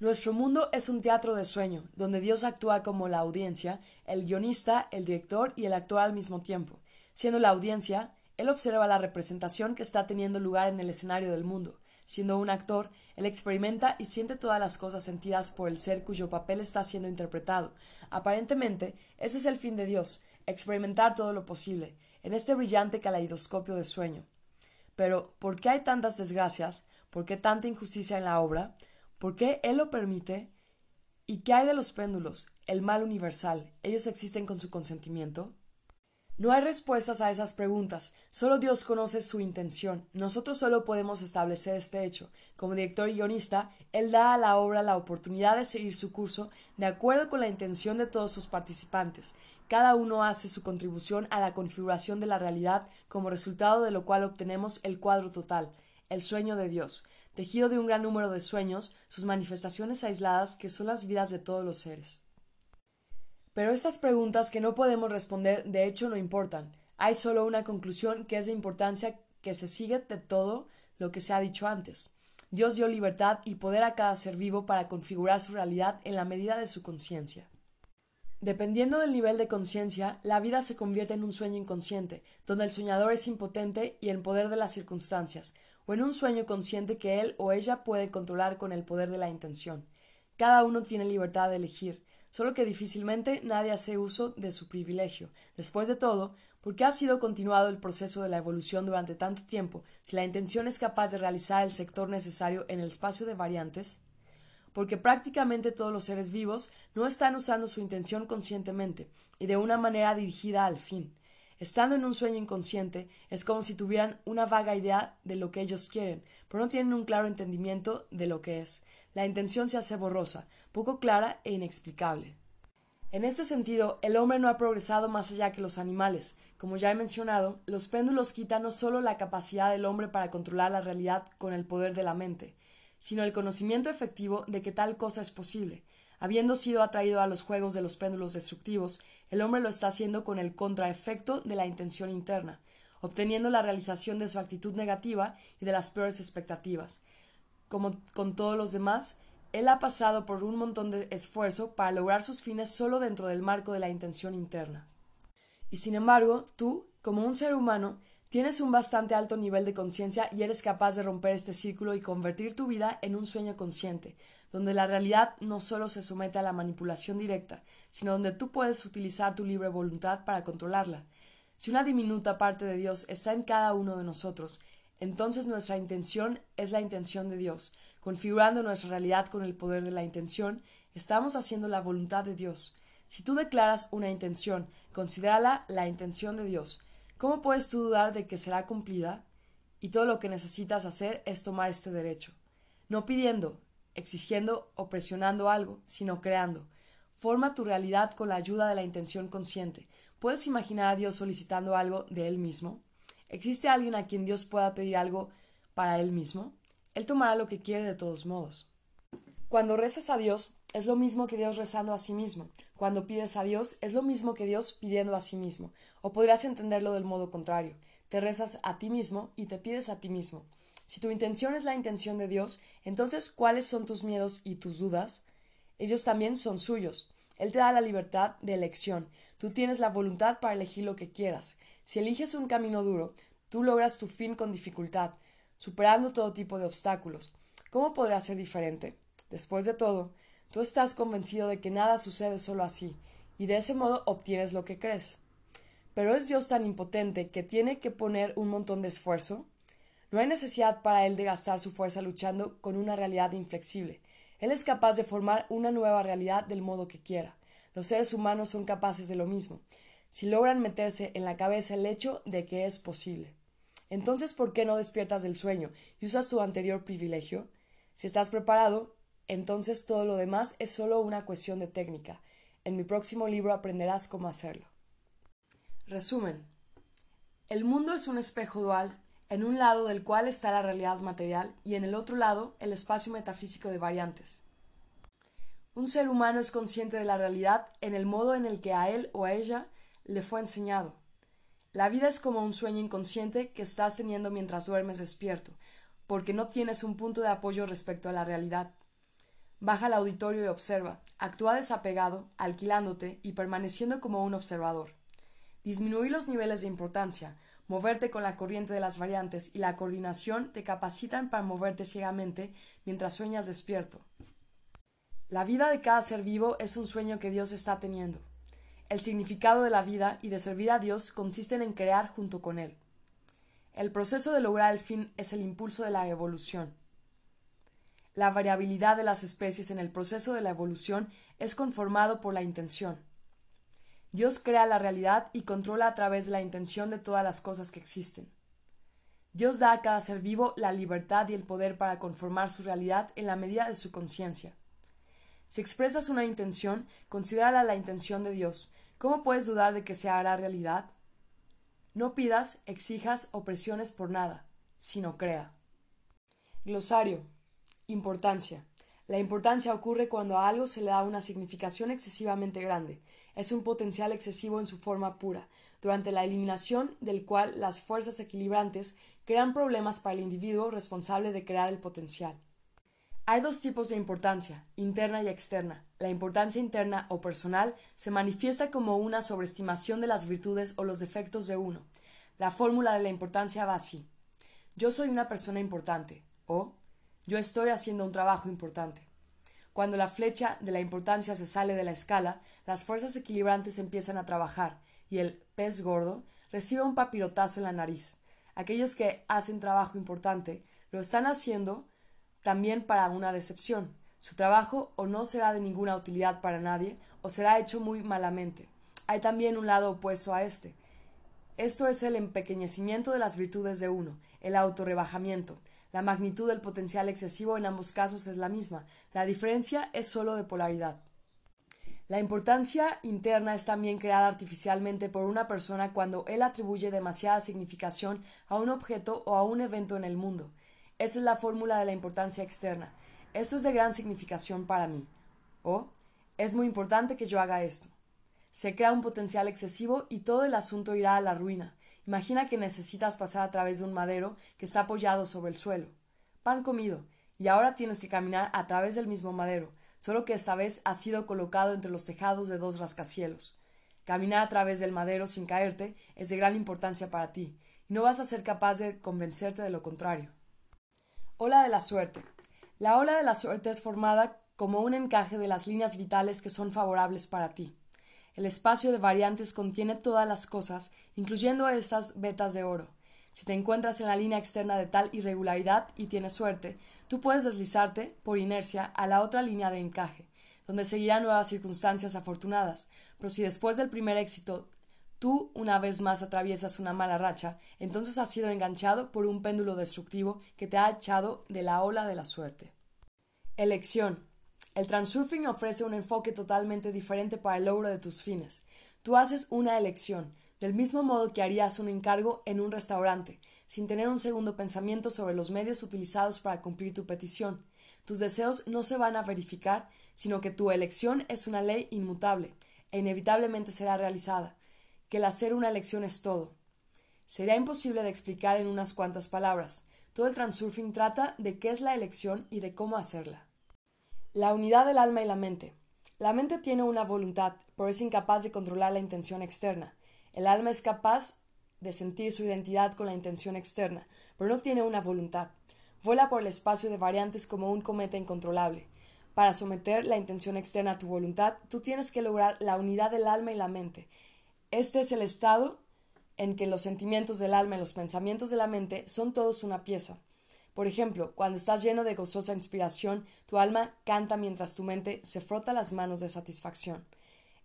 Nuestro mundo es un teatro de sueño, donde Dios actúa como la audiencia, el guionista, el director y el actor al mismo tiempo. Siendo la audiencia, Él observa la representación que está teniendo lugar en el escenario del mundo. Siendo un actor, Él experimenta y siente todas las cosas sentidas por el ser cuyo papel está siendo interpretado. Aparentemente, ese es el fin de Dios, experimentar todo lo posible en este brillante caleidoscopio de sueño. Pero, ¿por qué hay tantas desgracias? ¿Por qué tanta injusticia en la obra? ¿Por qué Él lo permite? ¿Y qué hay de los péndulos, el mal universal? ¿Ellos existen con su consentimiento? No hay respuestas a esas preguntas, solo Dios conoce su intención. Nosotros solo podemos establecer este hecho. Como director y guionista, Él da a la obra la oportunidad de seguir su curso de acuerdo con la intención de todos sus participantes, cada uno hace su contribución a la configuración de la realidad, como resultado de lo cual obtenemos el cuadro total, el sueño de Dios, tejido de un gran número de sueños, sus manifestaciones aisladas que son las vidas de todos los seres. Pero estas preguntas que no podemos responder de hecho no importan. Hay solo una conclusión que es de importancia que se sigue de todo lo que se ha dicho antes. Dios dio libertad y poder a cada ser vivo para configurar su realidad en la medida de su conciencia. Dependiendo del nivel de conciencia, la vida se convierte en un sueño inconsciente, donde el soñador es impotente y en poder de las circunstancias, o en un sueño consciente que él o ella puede controlar con el poder de la intención. Cada uno tiene libertad de elegir, solo que difícilmente nadie hace uso de su privilegio. Después de todo, ¿por qué ha sido continuado el proceso de la evolución durante tanto tiempo si la intención es capaz de realizar el sector necesario en el espacio de variantes? porque prácticamente todos los seres vivos no están usando su intención conscientemente y de una manera dirigida al fin. Estando en un sueño inconsciente, es como si tuvieran una vaga idea de lo que ellos quieren, pero no tienen un claro entendimiento de lo que es. La intención se hace borrosa, poco clara e inexplicable. En este sentido, el hombre no ha progresado más allá que los animales. Como ya he mencionado, los péndulos quitan no solo la capacidad del hombre para controlar la realidad con el poder de la mente, sino el conocimiento efectivo de que tal cosa es posible. Habiendo sido atraído a los juegos de los péndulos destructivos, el hombre lo está haciendo con el contraefecto de la intención interna, obteniendo la realización de su actitud negativa y de las peores expectativas. Como con todos los demás, él ha pasado por un montón de esfuerzo para lograr sus fines solo dentro del marco de la intención interna. Y sin embargo, tú, como un ser humano, tienes un bastante alto nivel de conciencia y eres capaz de romper este círculo y convertir tu vida en un sueño consciente, donde la realidad no solo se somete a la manipulación directa, sino donde tú puedes utilizar tu libre voluntad para controlarla. Si una diminuta parte de Dios está en cada uno de nosotros, entonces nuestra intención es la intención de Dios. Configurando nuestra realidad con el poder de la intención, estamos haciendo la voluntad de Dios. Si tú declaras una intención, considérala la intención de Dios. ¿Cómo puedes tú dudar de que será cumplida? Y todo lo que necesitas hacer es tomar este derecho. No pidiendo, exigiendo o presionando algo, sino creando. Forma tu realidad con la ayuda de la intención consciente. ¿Puedes imaginar a Dios solicitando algo de Él mismo? ¿Existe alguien a quien Dios pueda pedir algo para Él mismo? Él tomará lo que quiere de todos modos. Cuando rezas a Dios, es lo mismo que Dios rezando a sí mismo. Cuando pides a Dios, es lo mismo que Dios pidiendo a sí mismo. O podrías entenderlo del modo contrario. Te rezas a ti mismo y te pides a ti mismo. Si tu intención es la intención de Dios, entonces ¿cuáles son tus miedos y tus dudas? Ellos también son suyos. Él te da la libertad de elección. Tú tienes la voluntad para elegir lo que quieras. Si eliges un camino duro, tú logras tu fin con dificultad, superando todo tipo de obstáculos. ¿Cómo podrá ser diferente? Después de todo, tú estás convencido de que nada sucede solo así, y de ese modo obtienes lo que crees. Pero es Dios tan impotente que tiene que poner un montón de esfuerzo. No hay necesidad para él de gastar su fuerza luchando con una realidad inflexible. Él es capaz de formar una nueva realidad del modo que quiera. Los seres humanos son capaces de lo mismo, si logran meterse en la cabeza el hecho de que es posible. Entonces, ¿por qué no despiertas del sueño y usas tu anterior privilegio? Si estás preparado, entonces todo lo demás es solo una cuestión de técnica. En mi próximo libro aprenderás cómo hacerlo. Resumen. El mundo es un espejo dual en un lado del cual está la realidad material y en el otro lado el espacio metafísico de variantes. Un ser humano es consciente de la realidad en el modo en el que a él o a ella le fue enseñado. La vida es como un sueño inconsciente que estás teniendo mientras duermes despierto, porque no tienes un punto de apoyo respecto a la realidad. Baja al auditorio y observa, actúa desapegado, alquilándote y permaneciendo como un observador. Disminuir los niveles de importancia, moverte con la corriente de las variantes y la coordinación te capacitan para moverte ciegamente mientras sueñas despierto. La vida de cada ser vivo es un sueño que Dios está teniendo. El significado de la vida y de servir a Dios consisten en crear junto con Él. El proceso de lograr el fin es el impulso de la evolución. La variabilidad de las especies en el proceso de la evolución es conformado por la intención. Dios crea la realidad y controla a través de la intención de todas las cosas que existen. Dios da a cada ser vivo la libertad y el poder para conformar su realidad en la medida de su conciencia. Si expresas una intención, considérala la intención de Dios. ¿Cómo puedes dudar de que se hará realidad? No pidas, exijas o presiones por nada, sino crea. Glosario. Importancia. La importancia ocurre cuando a algo se le da una significación excesivamente grande. Es un potencial excesivo en su forma pura, durante la eliminación del cual las fuerzas equilibrantes crean problemas para el individuo responsable de crear el potencial. Hay dos tipos de importancia, interna y externa. La importancia interna o personal se manifiesta como una sobreestimación de las virtudes o los defectos de uno. La fórmula de la importancia va así. Yo soy una persona importante o yo estoy haciendo un trabajo importante. Cuando la flecha de la importancia se sale de la escala, las fuerzas equilibrantes empiezan a trabajar y el pez gordo recibe un papirotazo en la nariz. Aquellos que hacen trabajo importante lo están haciendo también para una decepción. Su trabajo o no será de ninguna utilidad para nadie o será hecho muy malamente. Hay también un lado opuesto a este. Esto es el empequeñecimiento de las virtudes de uno, el autorrebajamiento. La magnitud del potencial excesivo en ambos casos es la misma. La diferencia es sólo de polaridad. La importancia interna es también creada artificialmente por una persona cuando él atribuye demasiada significación a un objeto o a un evento en el mundo. Esa es la fórmula de la importancia externa. Esto es de gran significación para mí. O es muy importante que yo haga esto. Se crea un potencial excesivo y todo el asunto irá a la ruina. Imagina que necesitas pasar a través de un madero que está apoyado sobre el suelo. Pan comido, y ahora tienes que caminar a través del mismo madero, solo que esta vez ha sido colocado entre los tejados de dos rascacielos. Caminar a través del madero sin caerte es de gran importancia para ti, y no vas a ser capaz de convencerte de lo contrario. Ola de la suerte. La ola de la suerte es formada como un encaje de las líneas vitales que son favorables para ti. El espacio de variantes contiene todas las cosas, incluyendo estas vetas de oro. Si te encuentras en la línea externa de tal irregularidad y tienes suerte, tú puedes deslizarte, por inercia, a la otra línea de encaje, donde seguirán nuevas circunstancias afortunadas. Pero si después del primer éxito tú una vez más atraviesas una mala racha, entonces has sido enganchado por un péndulo destructivo que te ha echado de la ola de la suerte. Elección. El transurfing ofrece un enfoque totalmente diferente para el logro de tus fines. Tú haces una elección, del mismo modo que harías un encargo en un restaurante, sin tener un segundo pensamiento sobre los medios utilizados para cumplir tu petición. Tus deseos no se van a verificar, sino que tu elección es una ley inmutable, e inevitablemente será realizada, que el hacer una elección es todo. Sería imposible de explicar en unas cuantas palabras. Todo el transurfing trata de qué es la elección y de cómo hacerla. La unidad del alma y la mente. La mente tiene una voluntad, pero es incapaz de controlar la intención externa. El alma es capaz de sentir su identidad con la intención externa, pero no tiene una voluntad. Vuela por el espacio de variantes como un cometa incontrolable. Para someter la intención externa a tu voluntad, tú tienes que lograr la unidad del alma y la mente. Este es el estado en que los sentimientos del alma y los pensamientos de la mente son todos una pieza. Por ejemplo, cuando estás lleno de gozosa inspiración, tu alma canta mientras tu mente se frota las manos de satisfacción.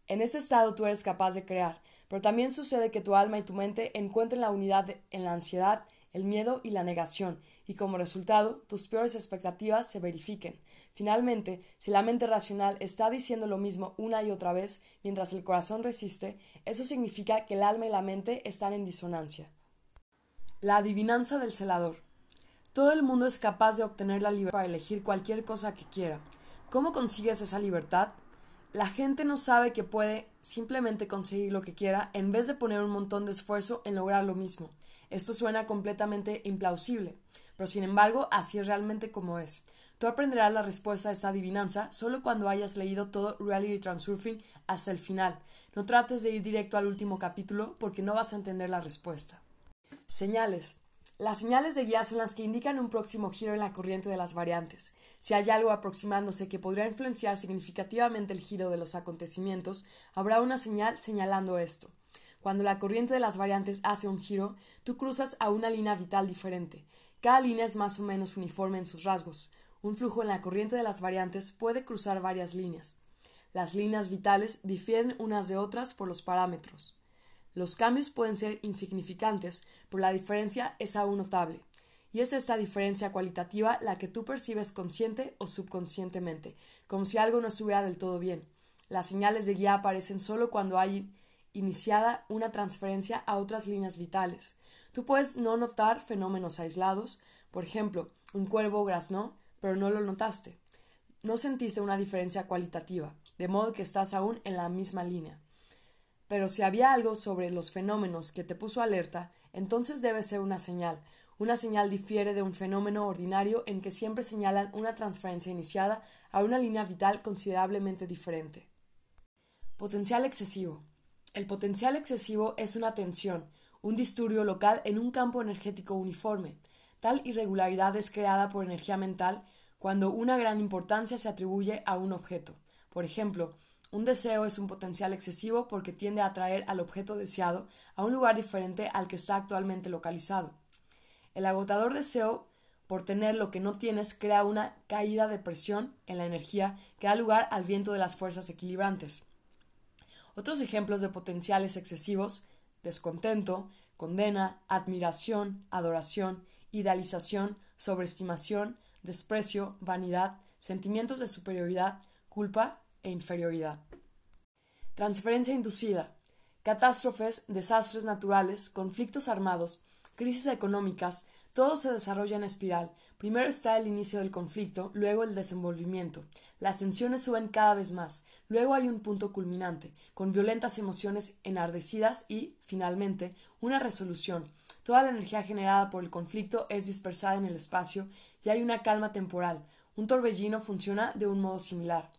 En este estado tú eres capaz de crear, pero también sucede que tu alma y tu mente encuentren la unidad en la ansiedad, el miedo y la negación, y como resultado tus peores expectativas se verifiquen. Finalmente, si la mente racional está diciendo lo mismo una y otra vez mientras el corazón resiste, eso significa que el alma y la mente están en disonancia. La adivinanza del celador. Todo el mundo es capaz de obtener la libertad para elegir cualquier cosa que quiera. ¿Cómo consigues esa libertad? La gente no sabe que puede simplemente conseguir lo que quiera en vez de poner un montón de esfuerzo en lograr lo mismo. Esto suena completamente implausible, pero sin embargo así es realmente como es. Tú aprenderás la respuesta a esta adivinanza solo cuando hayas leído todo Reality Transurfing hasta el final. No trates de ir directo al último capítulo porque no vas a entender la respuesta. Señales. Las señales de guía son las que indican un próximo giro en la corriente de las variantes. Si hay algo aproximándose que podría influenciar significativamente el giro de los acontecimientos, habrá una señal señalando esto. Cuando la corriente de las variantes hace un giro, tú cruzas a una línea vital diferente. Cada línea es más o menos uniforme en sus rasgos. Un flujo en la corriente de las variantes puede cruzar varias líneas. Las líneas vitales difieren unas de otras por los parámetros. Los cambios pueden ser insignificantes, pero la diferencia es aún notable. Y es esta diferencia cualitativa la que tú percibes consciente o subconscientemente, como si algo no estuviera del todo bien. Las señales de guía aparecen solo cuando hay iniciada una transferencia a otras líneas vitales. Tú puedes no notar fenómenos aislados, por ejemplo, un cuervo graznó, pero no lo notaste. No sentiste una diferencia cualitativa, de modo que estás aún en la misma línea. Pero si había algo sobre los fenómenos que te puso alerta, entonces debe ser una señal. Una señal difiere de un fenómeno ordinario en que siempre señalan una transferencia iniciada a una línea vital considerablemente diferente. Potencial excesivo. El potencial excesivo es una tensión, un disturbio local en un campo energético uniforme. Tal irregularidad es creada por energía mental cuando una gran importancia se atribuye a un objeto. Por ejemplo, un deseo es un potencial excesivo porque tiende a atraer al objeto deseado a un lugar diferente al que está actualmente localizado. El agotador deseo por tener lo que no tienes crea una caída de presión en la energía que da lugar al viento de las fuerzas equilibrantes. Otros ejemplos de potenciales excesivos descontento, condena, admiración, adoración, idealización, sobreestimación, desprecio, vanidad, sentimientos de superioridad, culpa e inferioridad. Transferencia inducida. Catástrofes, desastres naturales, conflictos armados, crisis económicas, todo se desarrolla en espiral. Primero está el inicio del conflicto, luego el desenvolvimiento. Las tensiones suben cada vez más. Luego hay un punto culminante, con violentas emociones enardecidas y, finalmente, una resolución. Toda la energía generada por el conflicto es dispersada en el espacio y hay una calma temporal. Un torbellino funciona de un modo similar.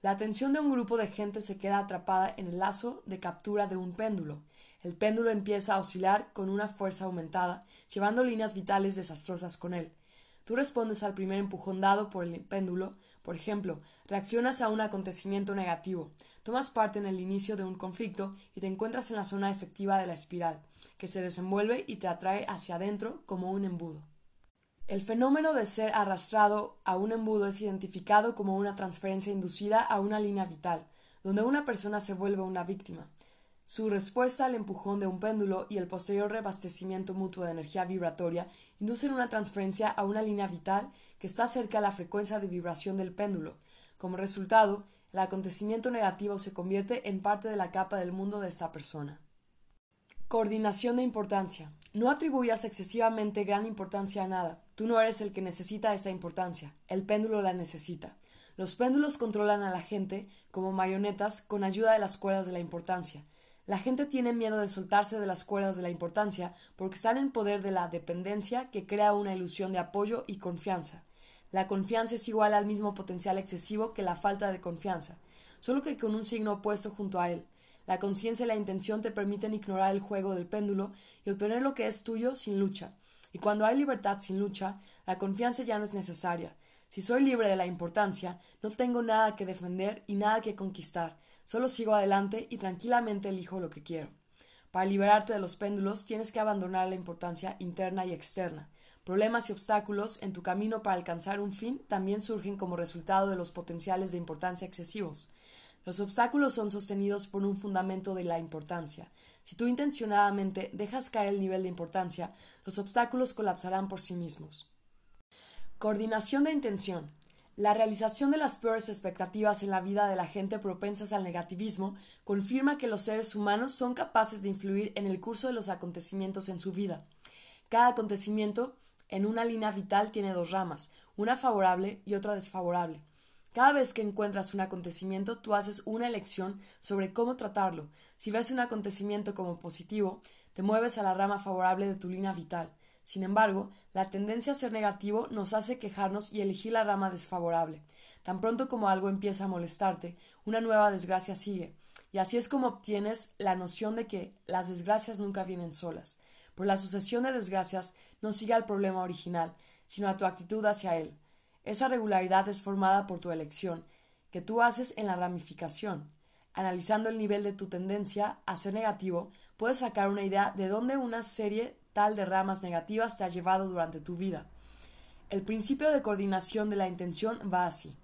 La atención de un grupo de gente se queda atrapada en el lazo de captura de un péndulo. El péndulo empieza a oscilar con una fuerza aumentada, llevando líneas vitales desastrosas con él. Tú respondes al primer empujón dado por el péndulo, por ejemplo, reaccionas a un acontecimiento negativo, tomas parte en el inicio de un conflicto y te encuentras en la zona efectiva de la espiral, que se desenvuelve y te atrae hacia adentro como un embudo. El fenómeno de ser arrastrado a un embudo es identificado como una transferencia inducida a una línea vital, donde una persona se vuelve una víctima. Su respuesta al empujón de un péndulo y el posterior reabastecimiento mutuo de energía vibratoria inducen una transferencia a una línea vital que está cerca a la frecuencia de vibración del péndulo. Como resultado, el acontecimiento negativo se convierte en parte de la capa del mundo de esta persona. Coordinación de importancia. No atribuyas excesivamente gran importancia a nada. Tú no eres el que necesita esta importancia. El péndulo la necesita. Los péndulos controlan a la gente como marionetas con ayuda de las cuerdas de la importancia. La gente tiene miedo de soltarse de las cuerdas de la importancia porque están en poder de la dependencia que crea una ilusión de apoyo y confianza. La confianza es igual al mismo potencial excesivo que la falta de confianza, solo que con un signo opuesto junto a él. La conciencia y la intención te permiten ignorar el juego del péndulo y obtener lo que es tuyo sin lucha. Y cuando hay libertad sin lucha, la confianza ya no es necesaria. Si soy libre de la importancia, no tengo nada que defender y nada que conquistar, Solo sigo adelante y tranquilamente elijo lo que quiero. Para liberarte de los péndulos tienes que abandonar la importancia interna y externa. Problemas y obstáculos en tu camino para alcanzar un fin también surgen como resultado de los potenciales de importancia excesivos. Los obstáculos son sostenidos por un fundamento de la importancia. Si tú intencionadamente dejas caer el nivel de importancia, los obstáculos colapsarán por sí mismos. Coordinación de intención. La realización de las peores expectativas en la vida de la gente propensas al negativismo confirma que los seres humanos son capaces de influir en el curso de los acontecimientos en su vida. Cada acontecimiento en una línea vital tiene dos ramas, una favorable y otra desfavorable. Cada vez que encuentras un acontecimiento, tú haces una elección sobre cómo tratarlo. Si ves un acontecimiento como positivo, te mueves a la rama favorable de tu línea vital. Sin embargo, la tendencia a ser negativo nos hace quejarnos y elegir la rama desfavorable. Tan pronto como algo empieza a molestarte, una nueva desgracia sigue. Y así es como obtienes la noción de que las desgracias nunca vienen solas. Por la sucesión de desgracias no sigue al problema original, sino a tu actitud hacia él. Esa regularidad es formada por tu elección, que tú haces en la ramificación. Analizando el nivel de tu tendencia a ser negativo, puedes sacar una idea de dónde una serie tal de ramas negativas te ha llevado durante tu vida. El principio de coordinación de la intención va así.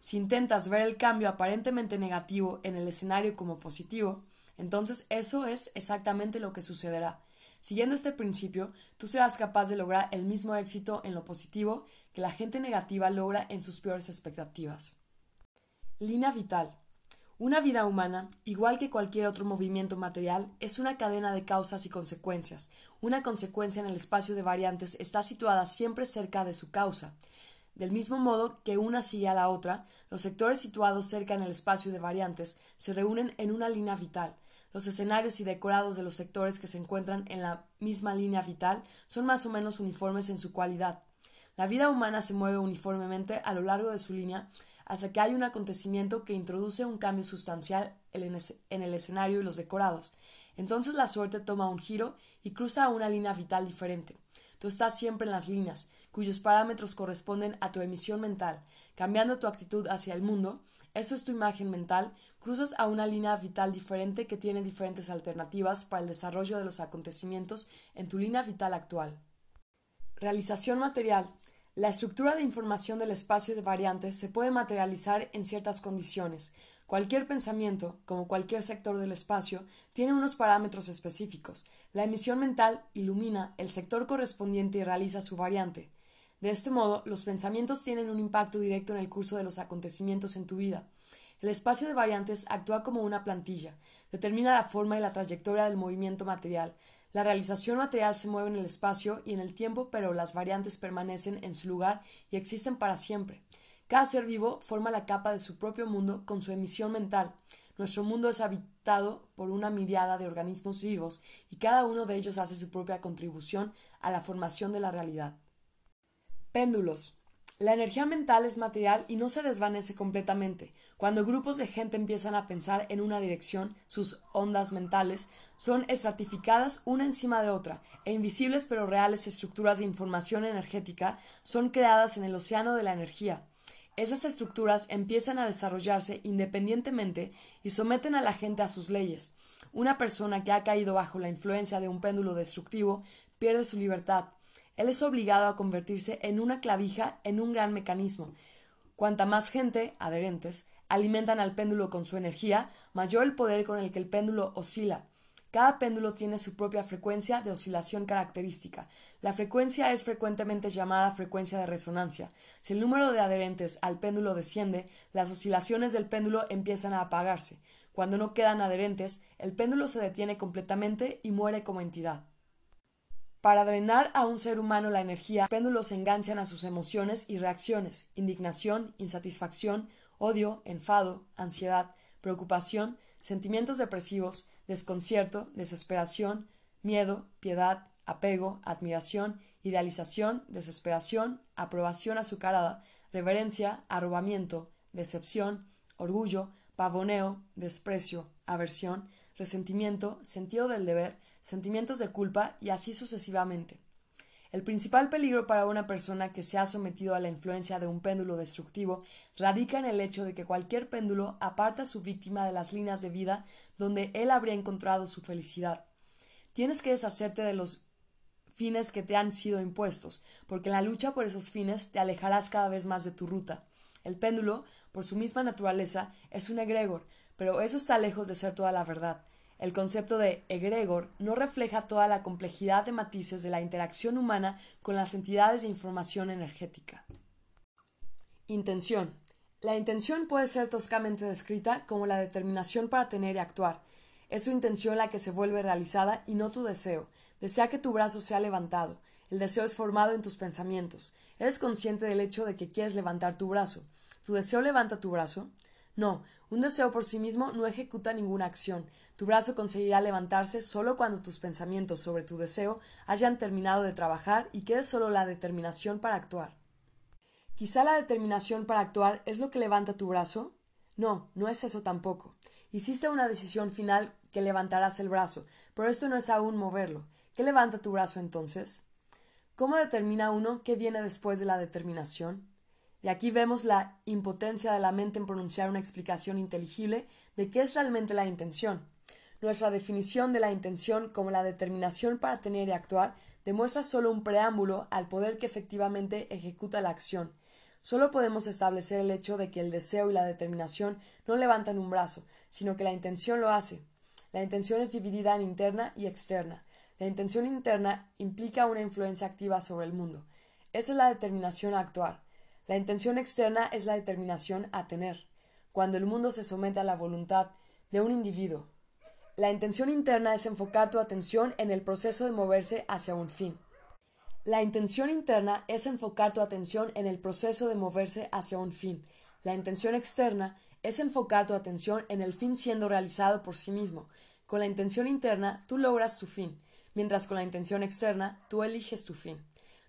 Si intentas ver el cambio aparentemente negativo en el escenario como positivo, entonces eso es exactamente lo que sucederá. Siguiendo este principio, tú serás capaz de lograr el mismo éxito en lo positivo que la gente negativa logra en sus peores expectativas. Línea vital. Una vida humana, igual que cualquier otro movimiento material, es una cadena de causas y consecuencias. Una consecuencia en el espacio de variantes está situada siempre cerca de su causa. Del mismo modo que una sigue a la otra, los sectores situados cerca en el espacio de variantes se reúnen en una línea vital. Los escenarios y decorados de los sectores que se encuentran en la misma línea vital son más o menos uniformes en su cualidad. La vida humana se mueve uniformemente a lo largo de su línea hasta que hay un acontecimiento que introduce un cambio sustancial en el escenario y los decorados. Entonces la suerte toma un giro y cruza una línea vital diferente. Tú estás siempre en las líneas, cuyos parámetros corresponden a tu emisión mental. Cambiando tu actitud hacia el mundo, eso es tu imagen mental, cruzas a una línea vital diferente que tiene diferentes alternativas para el desarrollo de los acontecimientos en tu línea vital actual. Realización material. La estructura de información del espacio de variantes se puede materializar en ciertas condiciones. Cualquier pensamiento, como cualquier sector del espacio, tiene unos parámetros específicos. La emisión mental ilumina el sector correspondiente y realiza su variante. De este modo, los pensamientos tienen un impacto directo en el curso de los acontecimientos en tu vida. El espacio de variantes actúa como una plantilla, determina la forma y la trayectoria del movimiento material. La realización material se mueve en el espacio y en el tiempo, pero las variantes permanecen en su lugar y existen para siempre. Cada ser vivo forma la capa de su propio mundo con su emisión mental. Nuestro mundo es habitado por una miriada de organismos vivos y cada uno de ellos hace su propia contribución a la formación de la realidad. Péndulos. La energía mental es material y no se desvanece completamente. Cuando grupos de gente empiezan a pensar en una dirección, sus ondas mentales son estratificadas una encima de otra, e invisibles pero reales estructuras de información energética son creadas en el océano de la energía. Esas estructuras empiezan a desarrollarse independientemente y someten a la gente a sus leyes. Una persona que ha caído bajo la influencia de un péndulo destructivo pierde su libertad. Él es obligado a convertirse en una clavija en un gran mecanismo. Cuanta más gente, adherentes, alimentan al péndulo con su energía, mayor el poder con el que el péndulo oscila. Cada péndulo tiene su propia frecuencia de oscilación característica. La frecuencia es frecuentemente llamada frecuencia de resonancia. Si el número de adherentes al péndulo desciende, las oscilaciones del péndulo empiezan a apagarse. Cuando no quedan adherentes, el péndulo se detiene completamente y muere como entidad. Para drenar a un ser humano la energía, los péndulos se enganchan a sus emociones y reacciones, indignación, insatisfacción, odio, enfado, ansiedad, preocupación, sentimientos depresivos, desconcierto, desesperación, miedo, piedad, apego, admiración, idealización, desesperación, aprobación azucarada, reverencia, arrobamiento, decepción, orgullo, pavoneo, desprecio, aversión, resentimiento, sentido del deber, sentimientos de culpa y así sucesivamente. El principal peligro para una persona que se ha sometido a la influencia de un péndulo destructivo radica en el hecho de que cualquier péndulo aparta a su víctima de las líneas de vida donde él habría encontrado su felicidad. Tienes que deshacerte de los fines que te han sido impuestos, porque en la lucha por esos fines te alejarás cada vez más de tu ruta. El péndulo, por su misma naturaleza, es un egregor, pero eso está lejos de ser toda la verdad. El concepto de egregor no refleja toda la complejidad de matices de la interacción humana con las entidades de información energética. Intención. La intención puede ser toscamente descrita como la determinación para tener y actuar. Es su intención la que se vuelve realizada y no tu deseo. Desea que tu brazo sea levantado. El deseo es formado en tus pensamientos. Eres consciente del hecho de que quieres levantar tu brazo. ¿Tu deseo levanta tu brazo? No, un deseo por sí mismo no ejecuta ninguna acción. Tu brazo conseguirá levantarse solo cuando tus pensamientos sobre tu deseo hayan terminado de trabajar y quede solo la determinación para actuar. Quizá la determinación para actuar es lo que levanta tu brazo. No, no es eso tampoco. Hiciste una decisión final que levantarás el brazo, pero esto no es aún moverlo. ¿Qué levanta tu brazo entonces? ¿Cómo determina uno qué viene después de la determinación? Y aquí vemos la impotencia de la mente en pronunciar una explicación inteligible de qué es realmente la intención. Nuestra definición de la intención como la determinación para tener y actuar demuestra solo un preámbulo al poder que efectivamente ejecuta la acción. Solo podemos establecer el hecho de que el deseo y la determinación no levantan un brazo, sino que la intención lo hace. La intención es dividida en interna y externa. La intención interna implica una influencia activa sobre el mundo. Esa es la determinación a actuar. La intención externa es la determinación a tener. Cuando el mundo se somete a la voluntad de un individuo, la intención interna es enfocar tu atención en el proceso de moverse hacia un fin. La intención interna es enfocar tu atención en el proceso de moverse hacia un fin. La intención externa es enfocar tu atención en el fin siendo realizado por sí mismo. Con la intención interna tú logras tu fin, mientras con la intención externa tú eliges tu fin.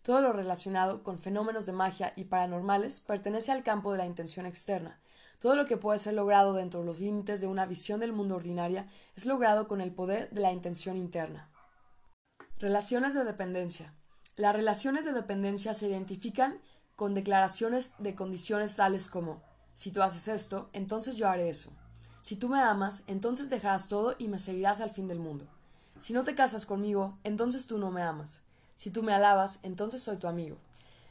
Todo lo relacionado con fenómenos de magia y paranormales pertenece al campo de la intención externa. Todo lo que puede ser logrado dentro de los límites de una visión del mundo ordinaria es logrado con el poder de la intención interna. Relaciones de dependencia. Las relaciones de dependencia se identifican con declaraciones de condiciones tales como si tú haces esto, entonces yo haré eso. Si tú me amas, entonces dejarás todo y me seguirás al fin del mundo. Si no te casas conmigo, entonces tú no me amas. Si tú me alabas, entonces soy tu amigo.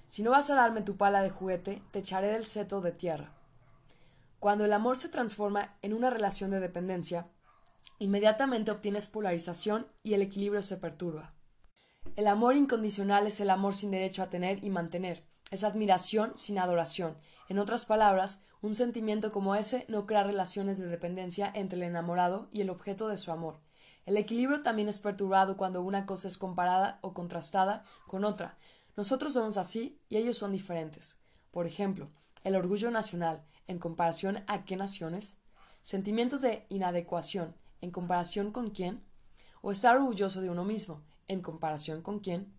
Si no vas a darme tu pala de juguete, te echaré del seto de tierra. Cuando el amor se transforma en una relación de dependencia, inmediatamente obtienes polarización y el equilibrio se perturba. El amor incondicional es el amor sin derecho a tener y mantener, es admiración sin adoración. En otras palabras, un sentimiento como ese no crea relaciones de dependencia entre el enamorado y el objeto de su amor. El equilibrio también es perturbado cuando una cosa es comparada o contrastada con otra. Nosotros somos así y ellos son diferentes. Por ejemplo, el orgullo nacional, en comparación a qué naciones, sentimientos de inadecuación, en comparación con quién, o estar orgulloso de uno mismo, en comparación con quién.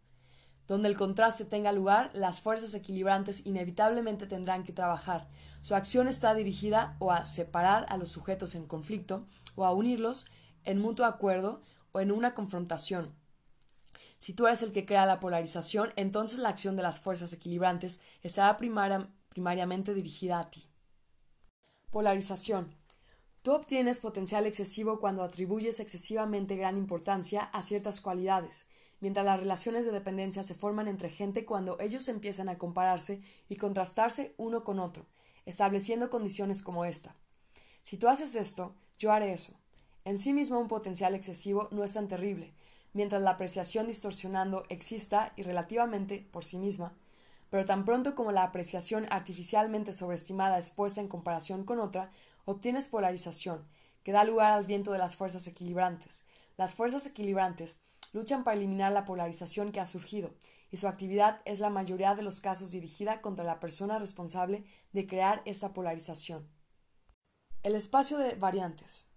Donde el contraste tenga lugar, las fuerzas equilibrantes inevitablemente tendrán que trabajar. Su acción está dirigida o a separar a los sujetos en conflicto, o a unirlos en mutuo acuerdo o en una confrontación. Si tú eres el que crea la polarización, entonces la acción de las fuerzas equilibrantes estará primariamente dirigida a ti. Polarización. Tú obtienes potencial excesivo cuando atribuyes excesivamente gran importancia a ciertas cualidades, mientras las relaciones de dependencia se forman entre gente cuando ellos empiezan a compararse y contrastarse uno con otro, estableciendo condiciones como esta. Si tú haces esto, yo haré eso. En sí mismo un potencial excesivo no es tan terrible, mientras la apreciación distorsionando exista y relativamente por sí misma, pero tan pronto como la apreciación artificialmente sobreestimada es puesta en comparación con otra, obtienes polarización, que da lugar al viento de las fuerzas equilibrantes. Las fuerzas equilibrantes luchan para eliminar la polarización que ha surgido, y su actividad es la mayoría de los casos dirigida contra la persona responsable de crear esta polarización. El espacio de variantes.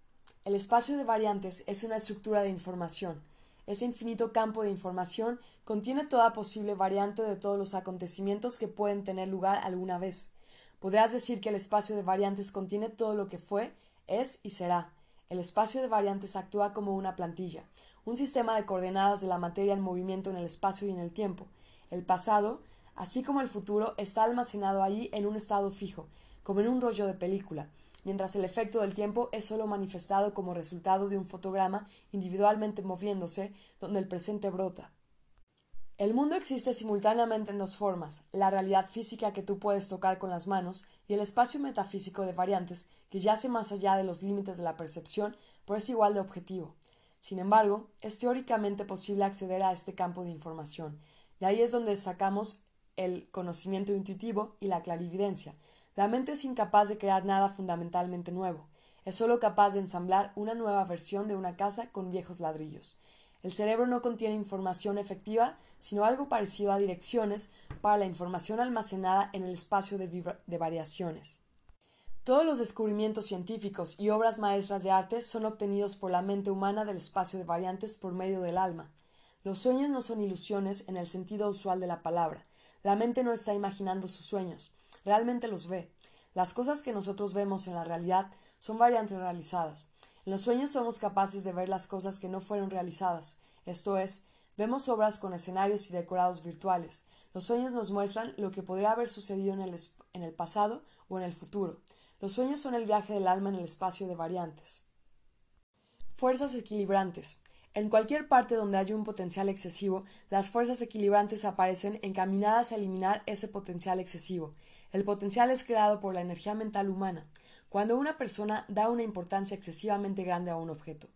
El espacio de variantes es una estructura de información, ese infinito campo de información contiene toda posible variante de todos los acontecimientos que pueden tener lugar alguna vez. Podrás decir que el espacio de variantes contiene todo lo que fue, es y será. El espacio de variantes actúa como una plantilla, un sistema de coordenadas de la materia en movimiento en el espacio y en el tiempo. El pasado, así como el futuro, está almacenado allí en un estado fijo, como en un rollo de película, mientras el efecto del tiempo es sólo manifestado como resultado de un fotograma individualmente moviéndose donde el presente brota. El mundo existe simultáneamente en dos formas, la realidad física que tú puedes tocar con las manos y el espacio metafísico de variantes que yace más allá de los límites de la percepción, pero es igual de objetivo. Sin embargo, es teóricamente posible acceder a este campo de información. De ahí es donde sacamos el conocimiento intuitivo y la clarividencia, la mente es incapaz de crear nada fundamentalmente nuevo, es sólo capaz de ensamblar una nueva versión de una casa con viejos ladrillos. El cerebro no contiene información efectiva, sino algo parecido a direcciones para la información almacenada en el espacio de, de, variaciones. Todos los descubrimientos científicos y obras maestras de arte son obtenidos por la mente humana del espacio de variantes por medio del alma. Los sueños no son ilusiones en el sentido usual de la palabra. La mente no está imaginando sus sueños realmente los ve. Las cosas que nosotros vemos en la realidad son variantes realizadas. En los sueños somos capaces de ver las cosas que no fueron realizadas, esto es, vemos obras con escenarios y decorados virtuales. Los sueños nos muestran lo que podría haber sucedido en el, en el pasado o en el futuro. Los sueños son el viaje del alma en el espacio de variantes. Fuerzas equilibrantes. En cualquier parte donde haya un potencial excesivo, las fuerzas equilibrantes aparecen encaminadas a eliminar ese potencial excesivo. El potencial es creado por la energía mental humana, cuando una persona da una importancia excesivamente grande a un objeto.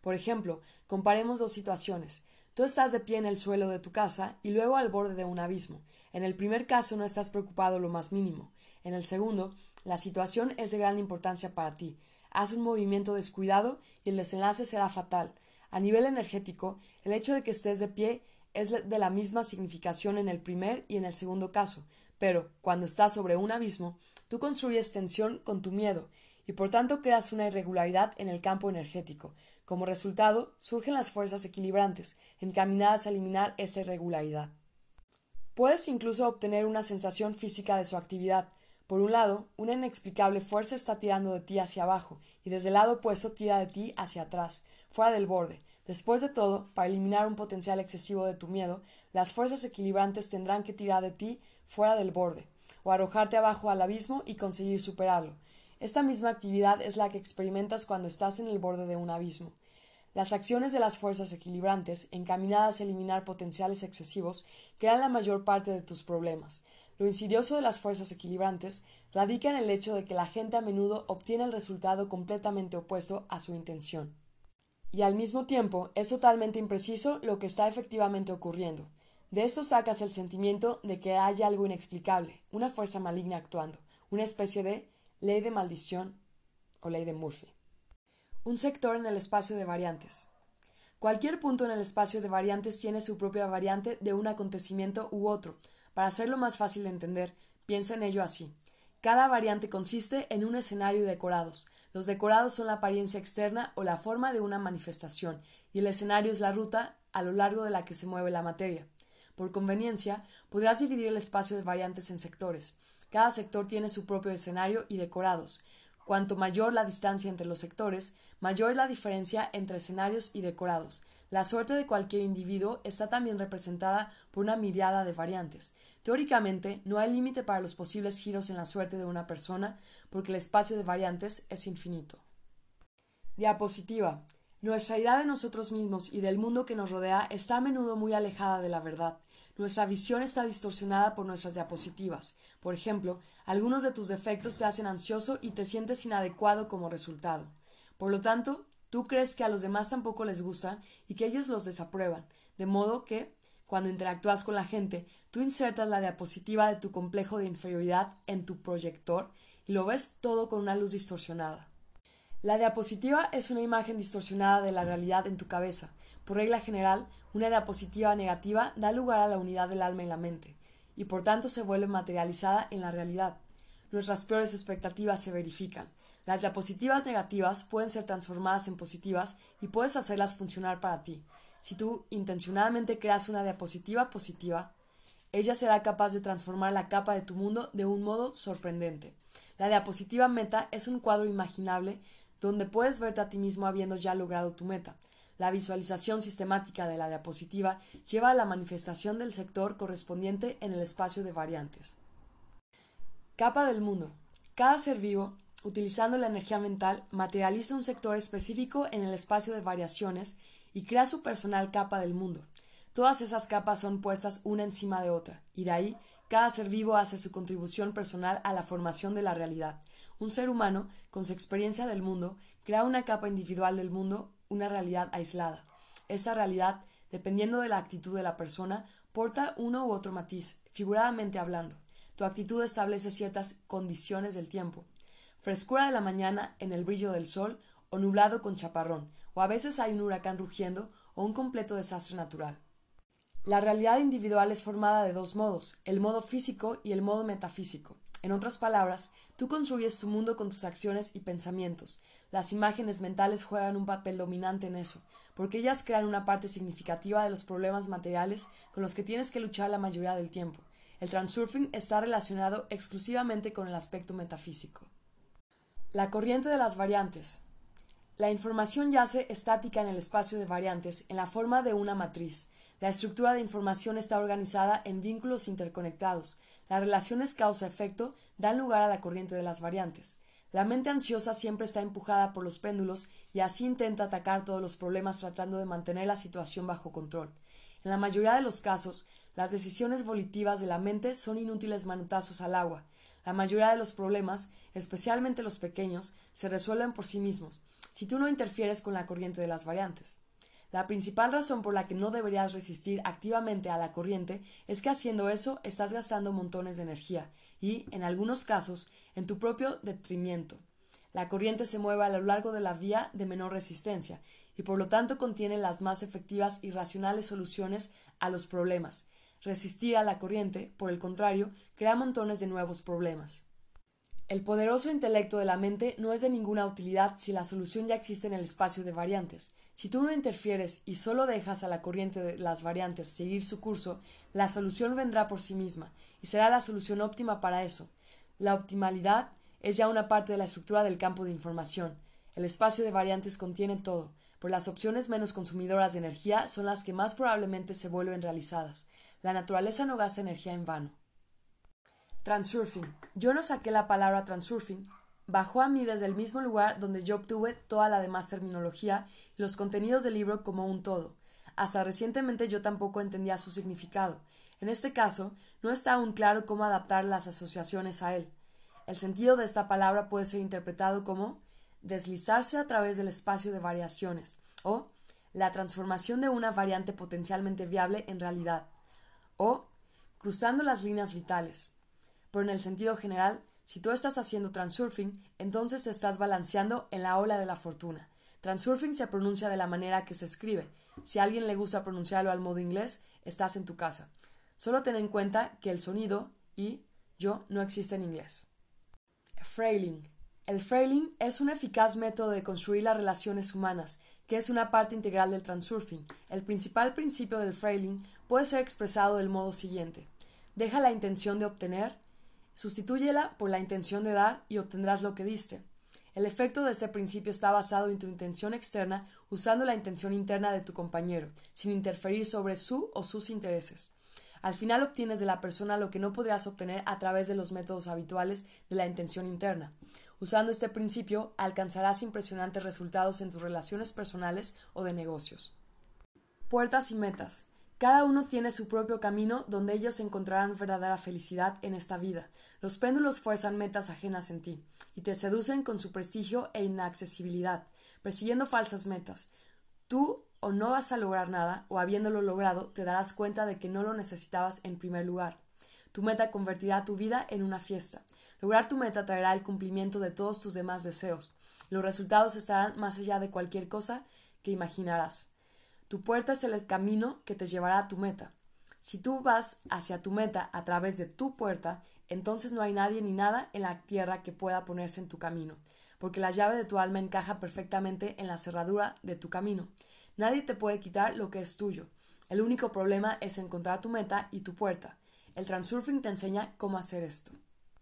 Por ejemplo, comparemos dos situaciones. Tú estás de pie en el suelo de tu casa y luego al borde de un abismo. En el primer caso no estás preocupado lo más mínimo. En el segundo, la situación es de gran importancia para ti. Haz un movimiento descuidado y el desenlace será fatal. A nivel energético, el hecho de que estés de pie es de la misma significación en el primer y en el segundo caso, pero cuando estás sobre un abismo, tú construyes tensión con tu miedo y por tanto creas una irregularidad en el campo energético. Como resultado, surgen las fuerzas equilibrantes, encaminadas a eliminar esa irregularidad. Puedes incluso obtener una sensación física de su actividad. Por un lado, una inexplicable fuerza está tirando de ti hacia abajo, y desde el lado opuesto tira de ti hacia atrás, fuera del borde. Después de todo, para eliminar un potencial excesivo de tu miedo, las fuerzas equilibrantes tendrán que tirar de ti fuera del borde, o arrojarte abajo al abismo y conseguir superarlo. Esta misma actividad es la que experimentas cuando estás en el borde de un abismo. Las acciones de las fuerzas equilibrantes, encaminadas a eliminar potenciales excesivos, crean la mayor parte de tus problemas. Lo insidioso de las fuerzas equilibrantes radica en el hecho de que la gente a menudo obtiene el resultado completamente opuesto a su intención. Y al mismo tiempo es totalmente impreciso lo que está efectivamente ocurriendo. De esto sacas el sentimiento de que hay algo inexplicable, una fuerza maligna actuando, una especie de ley de maldición o ley de Murphy. Un sector en el espacio de variantes. Cualquier punto en el espacio de variantes tiene su propia variante de un acontecimiento u otro. Para hacerlo más fácil de entender, piensa en ello así. Cada variante consiste en un escenario y decorados. Los decorados son la apariencia externa o la forma de una manifestación, y el escenario es la ruta a lo largo de la que se mueve la materia. Por conveniencia, podrás dividir el espacio de variantes en sectores. Cada sector tiene su propio escenario y decorados. Cuanto mayor la distancia entre los sectores, mayor es la diferencia entre escenarios y decorados. La suerte de cualquier individuo está también representada por una mirada de variantes. Teóricamente, no hay límite para los posibles giros en la suerte de una persona, porque el espacio de variantes es infinito. Diapositiva. Nuestra idea de nosotros mismos y del mundo que nos rodea está a menudo muy alejada de la verdad. Nuestra visión está distorsionada por nuestras diapositivas. Por ejemplo, algunos de tus defectos te hacen ansioso y te sientes inadecuado como resultado. Por lo tanto, tú crees que a los demás tampoco les gustan y que ellos los desaprueban, de modo que, cuando interactúas con la gente, tú insertas la diapositiva de tu complejo de inferioridad en tu proyector y lo ves todo con una luz distorsionada. La diapositiva es una imagen distorsionada de la realidad en tu cabeza. Por regla general, una diapositiva negativa da lugar a la unidad del alma y la mente, y por tanto se vuelve materializada en la realidad. Nuestras peores expectativas se verifican. Las diapositivas negativas pueden ser transformadas en positivas y puedes hacerlas funcionar para ti. Si tú intencionadamente creas una diapositiva positiva, ella será capaz de transformar la capa de tu mundo de un modo sorprendente. La diapositiva meta es un cuadro imaginable donde puedes verte a ti mismo habiendo ya logrado tu meta. La visualización sistemática de la diapositiva lleva a la manifestación del sector correspondiente en el espacio de variantes. Capa del mundo. Cada ser vivo utilizando la energía mental, materializa un sector específico en el espacio de variaciones y crea su personal capa del mundo. Todas esas capas son puestas una encima de otra, y de ahí cada ser vivo hace su contribución personal a la formación de la realidad. Un ser humano, con su experiencia del mundo, crea una capa individual del mundo, una realidad aislada. Esa realidad, dependiendo de la actitud de la persona, porta uno u otro matiz, figuradamente hablando. Tu actitud establece ciertas condiciones del tiempo, frescura de la mañana en el brillo del sol o nublado con chaparrón, o a veces hay un huracán rugiendo o un completo desastre natural. La realidad individual es formada de dos modos, el modo físico y el modo metafísico. En otras palabras, tú construyes tu mundo con tus acciones y pensamientos. Las imágenes mentales juegan un papel dominante en eso, porque ellas crean una parte significativa de los problemas materiales con los que tienes que luchar la mayoría del tiempo. El transurfing está relacionado exclusivamente con el aspecto metafísico. La corriente de las variantes. La información yace estática en el espacio de variantes en la forma de una matriz. La estructura de información está organizada en vínculos interconectados. Las relaciones causa-efecto dan lugar a la corriente de las variantes. La mente ansiosa siempre está empujada por los péndulos y así intenta atacar todos los problemas tratando de mantener la situación bajo control. En la mayoría de los casos, las decisiones volitivas de la mente son inútiles manotazos al agua. La mayoría de los problemas, especialmente los pequeños, se resuelven por sí mismos, si tú no interfieres con la corriente de las variantes. La principal razón por la que no deberías resistir activamente a la corriente es que haciendo eso estás gastando montones de energía y, en algunos casos, en tu propio detrimento. La corriente se mueve a lo largo de la vía de menor resistencia y por lo tanto contiene las más efectivas y racionales soluciones a los problemas, Resistir a la corriente, por el contrario, crea montones de nuevos problemas. El poderoso intelecto de la mente no es de ninguna utilidad si la solución ya existe en el espacio de variantes. Si tú no interfieres y solo dejas a la corriente de las variantes seguir su curso, la solución vendrá por sí misma, y será la solución óptima para eso. La optimalidad es ya una parte de la estructura del campo de información. El espacio de variantes contiene todo, pero las opciones menos consumidoras de energía son las que más probablemente se vuelven realizadas. La naturaleza no gasta energía en vano. Transurfing. Yo no saqué la palabra transurfing. Bajó a mí desde el mismo lugar donde yo obtuve toda la demás terminología los contenidos del libro como un todo. Hasta recientemente yo tampoco entendía su significado. En este caso, no está aún claro cómo adaptar las asociaciones a él. El sentido de esta palabra puede ser interpretado como deslizarse a través del espacio de variaciones o la transformación de una variante potencialmente viable en realidad o cruzando las líneas vitales. Pero en el sentido general, si tú estás haciendo transurfing, entonces estás balanceando en la ola de la fortuna. Transurfing se pronuncia de la manera que se escribe. Si a alguien le gusta pronunciarlo al modo inglés, estás en tu casa. Solo ten en cuenta que el sonido y yo no existe en inglés. Frailing. El frailing es un eficaz método de construir las relaciones humanas, que es una parte integral del transurfing. El principal principio del frailing puede ser expresado del modo siguiente. Deja la intención de obtener, sustitúyela por la intención de dar y obtendrás lo que diste. El efecto de este principio está basado en tu intención externa usando la intención interna de tu compañero, sin interferir sobre su o sus intereses. Al final obtienes de la persona lo que no podrías obtener a través de los métodos habituales de la intención interna. Usando este principio alcanzarás impresionantes resultados en tus relaciones personales o de negocios. Puertas y metas. Cada uno tiene su propio camino donde ellos encontrarán verdadera felicidad en esta vida. Los péndulos fuerzan metas ajenas en ti y te seducen con su prestigio e inaccesibilidad, persiguiendo falsas metas. Tú o no vas a lograr nada, o habiéndolo logrado, te darás cuenta de que no lo necesitabas en primer lugar. Tu meta convertirá tu vida en una fiesta. Lograr tu meta traerá el cumplimiento de todos tus demás deseos. Los resultados estarán más allá de cualquier cosa que imaginarás. Tu puerta es el camino que te llevará a tu meta. Si tú vas hacia tu meta a través de tu puerta, entonces no hay nadie ni nada en la tierra que pueda ponerse en tu camino, porque la llave de tu alma encaja perfectamente en la cerradura de tu camino. Nadie te puede quitar lo que es tuyo. El único problema es encontrar tu meta y tu puerta. El transurfing te enseña cómo hacer esto.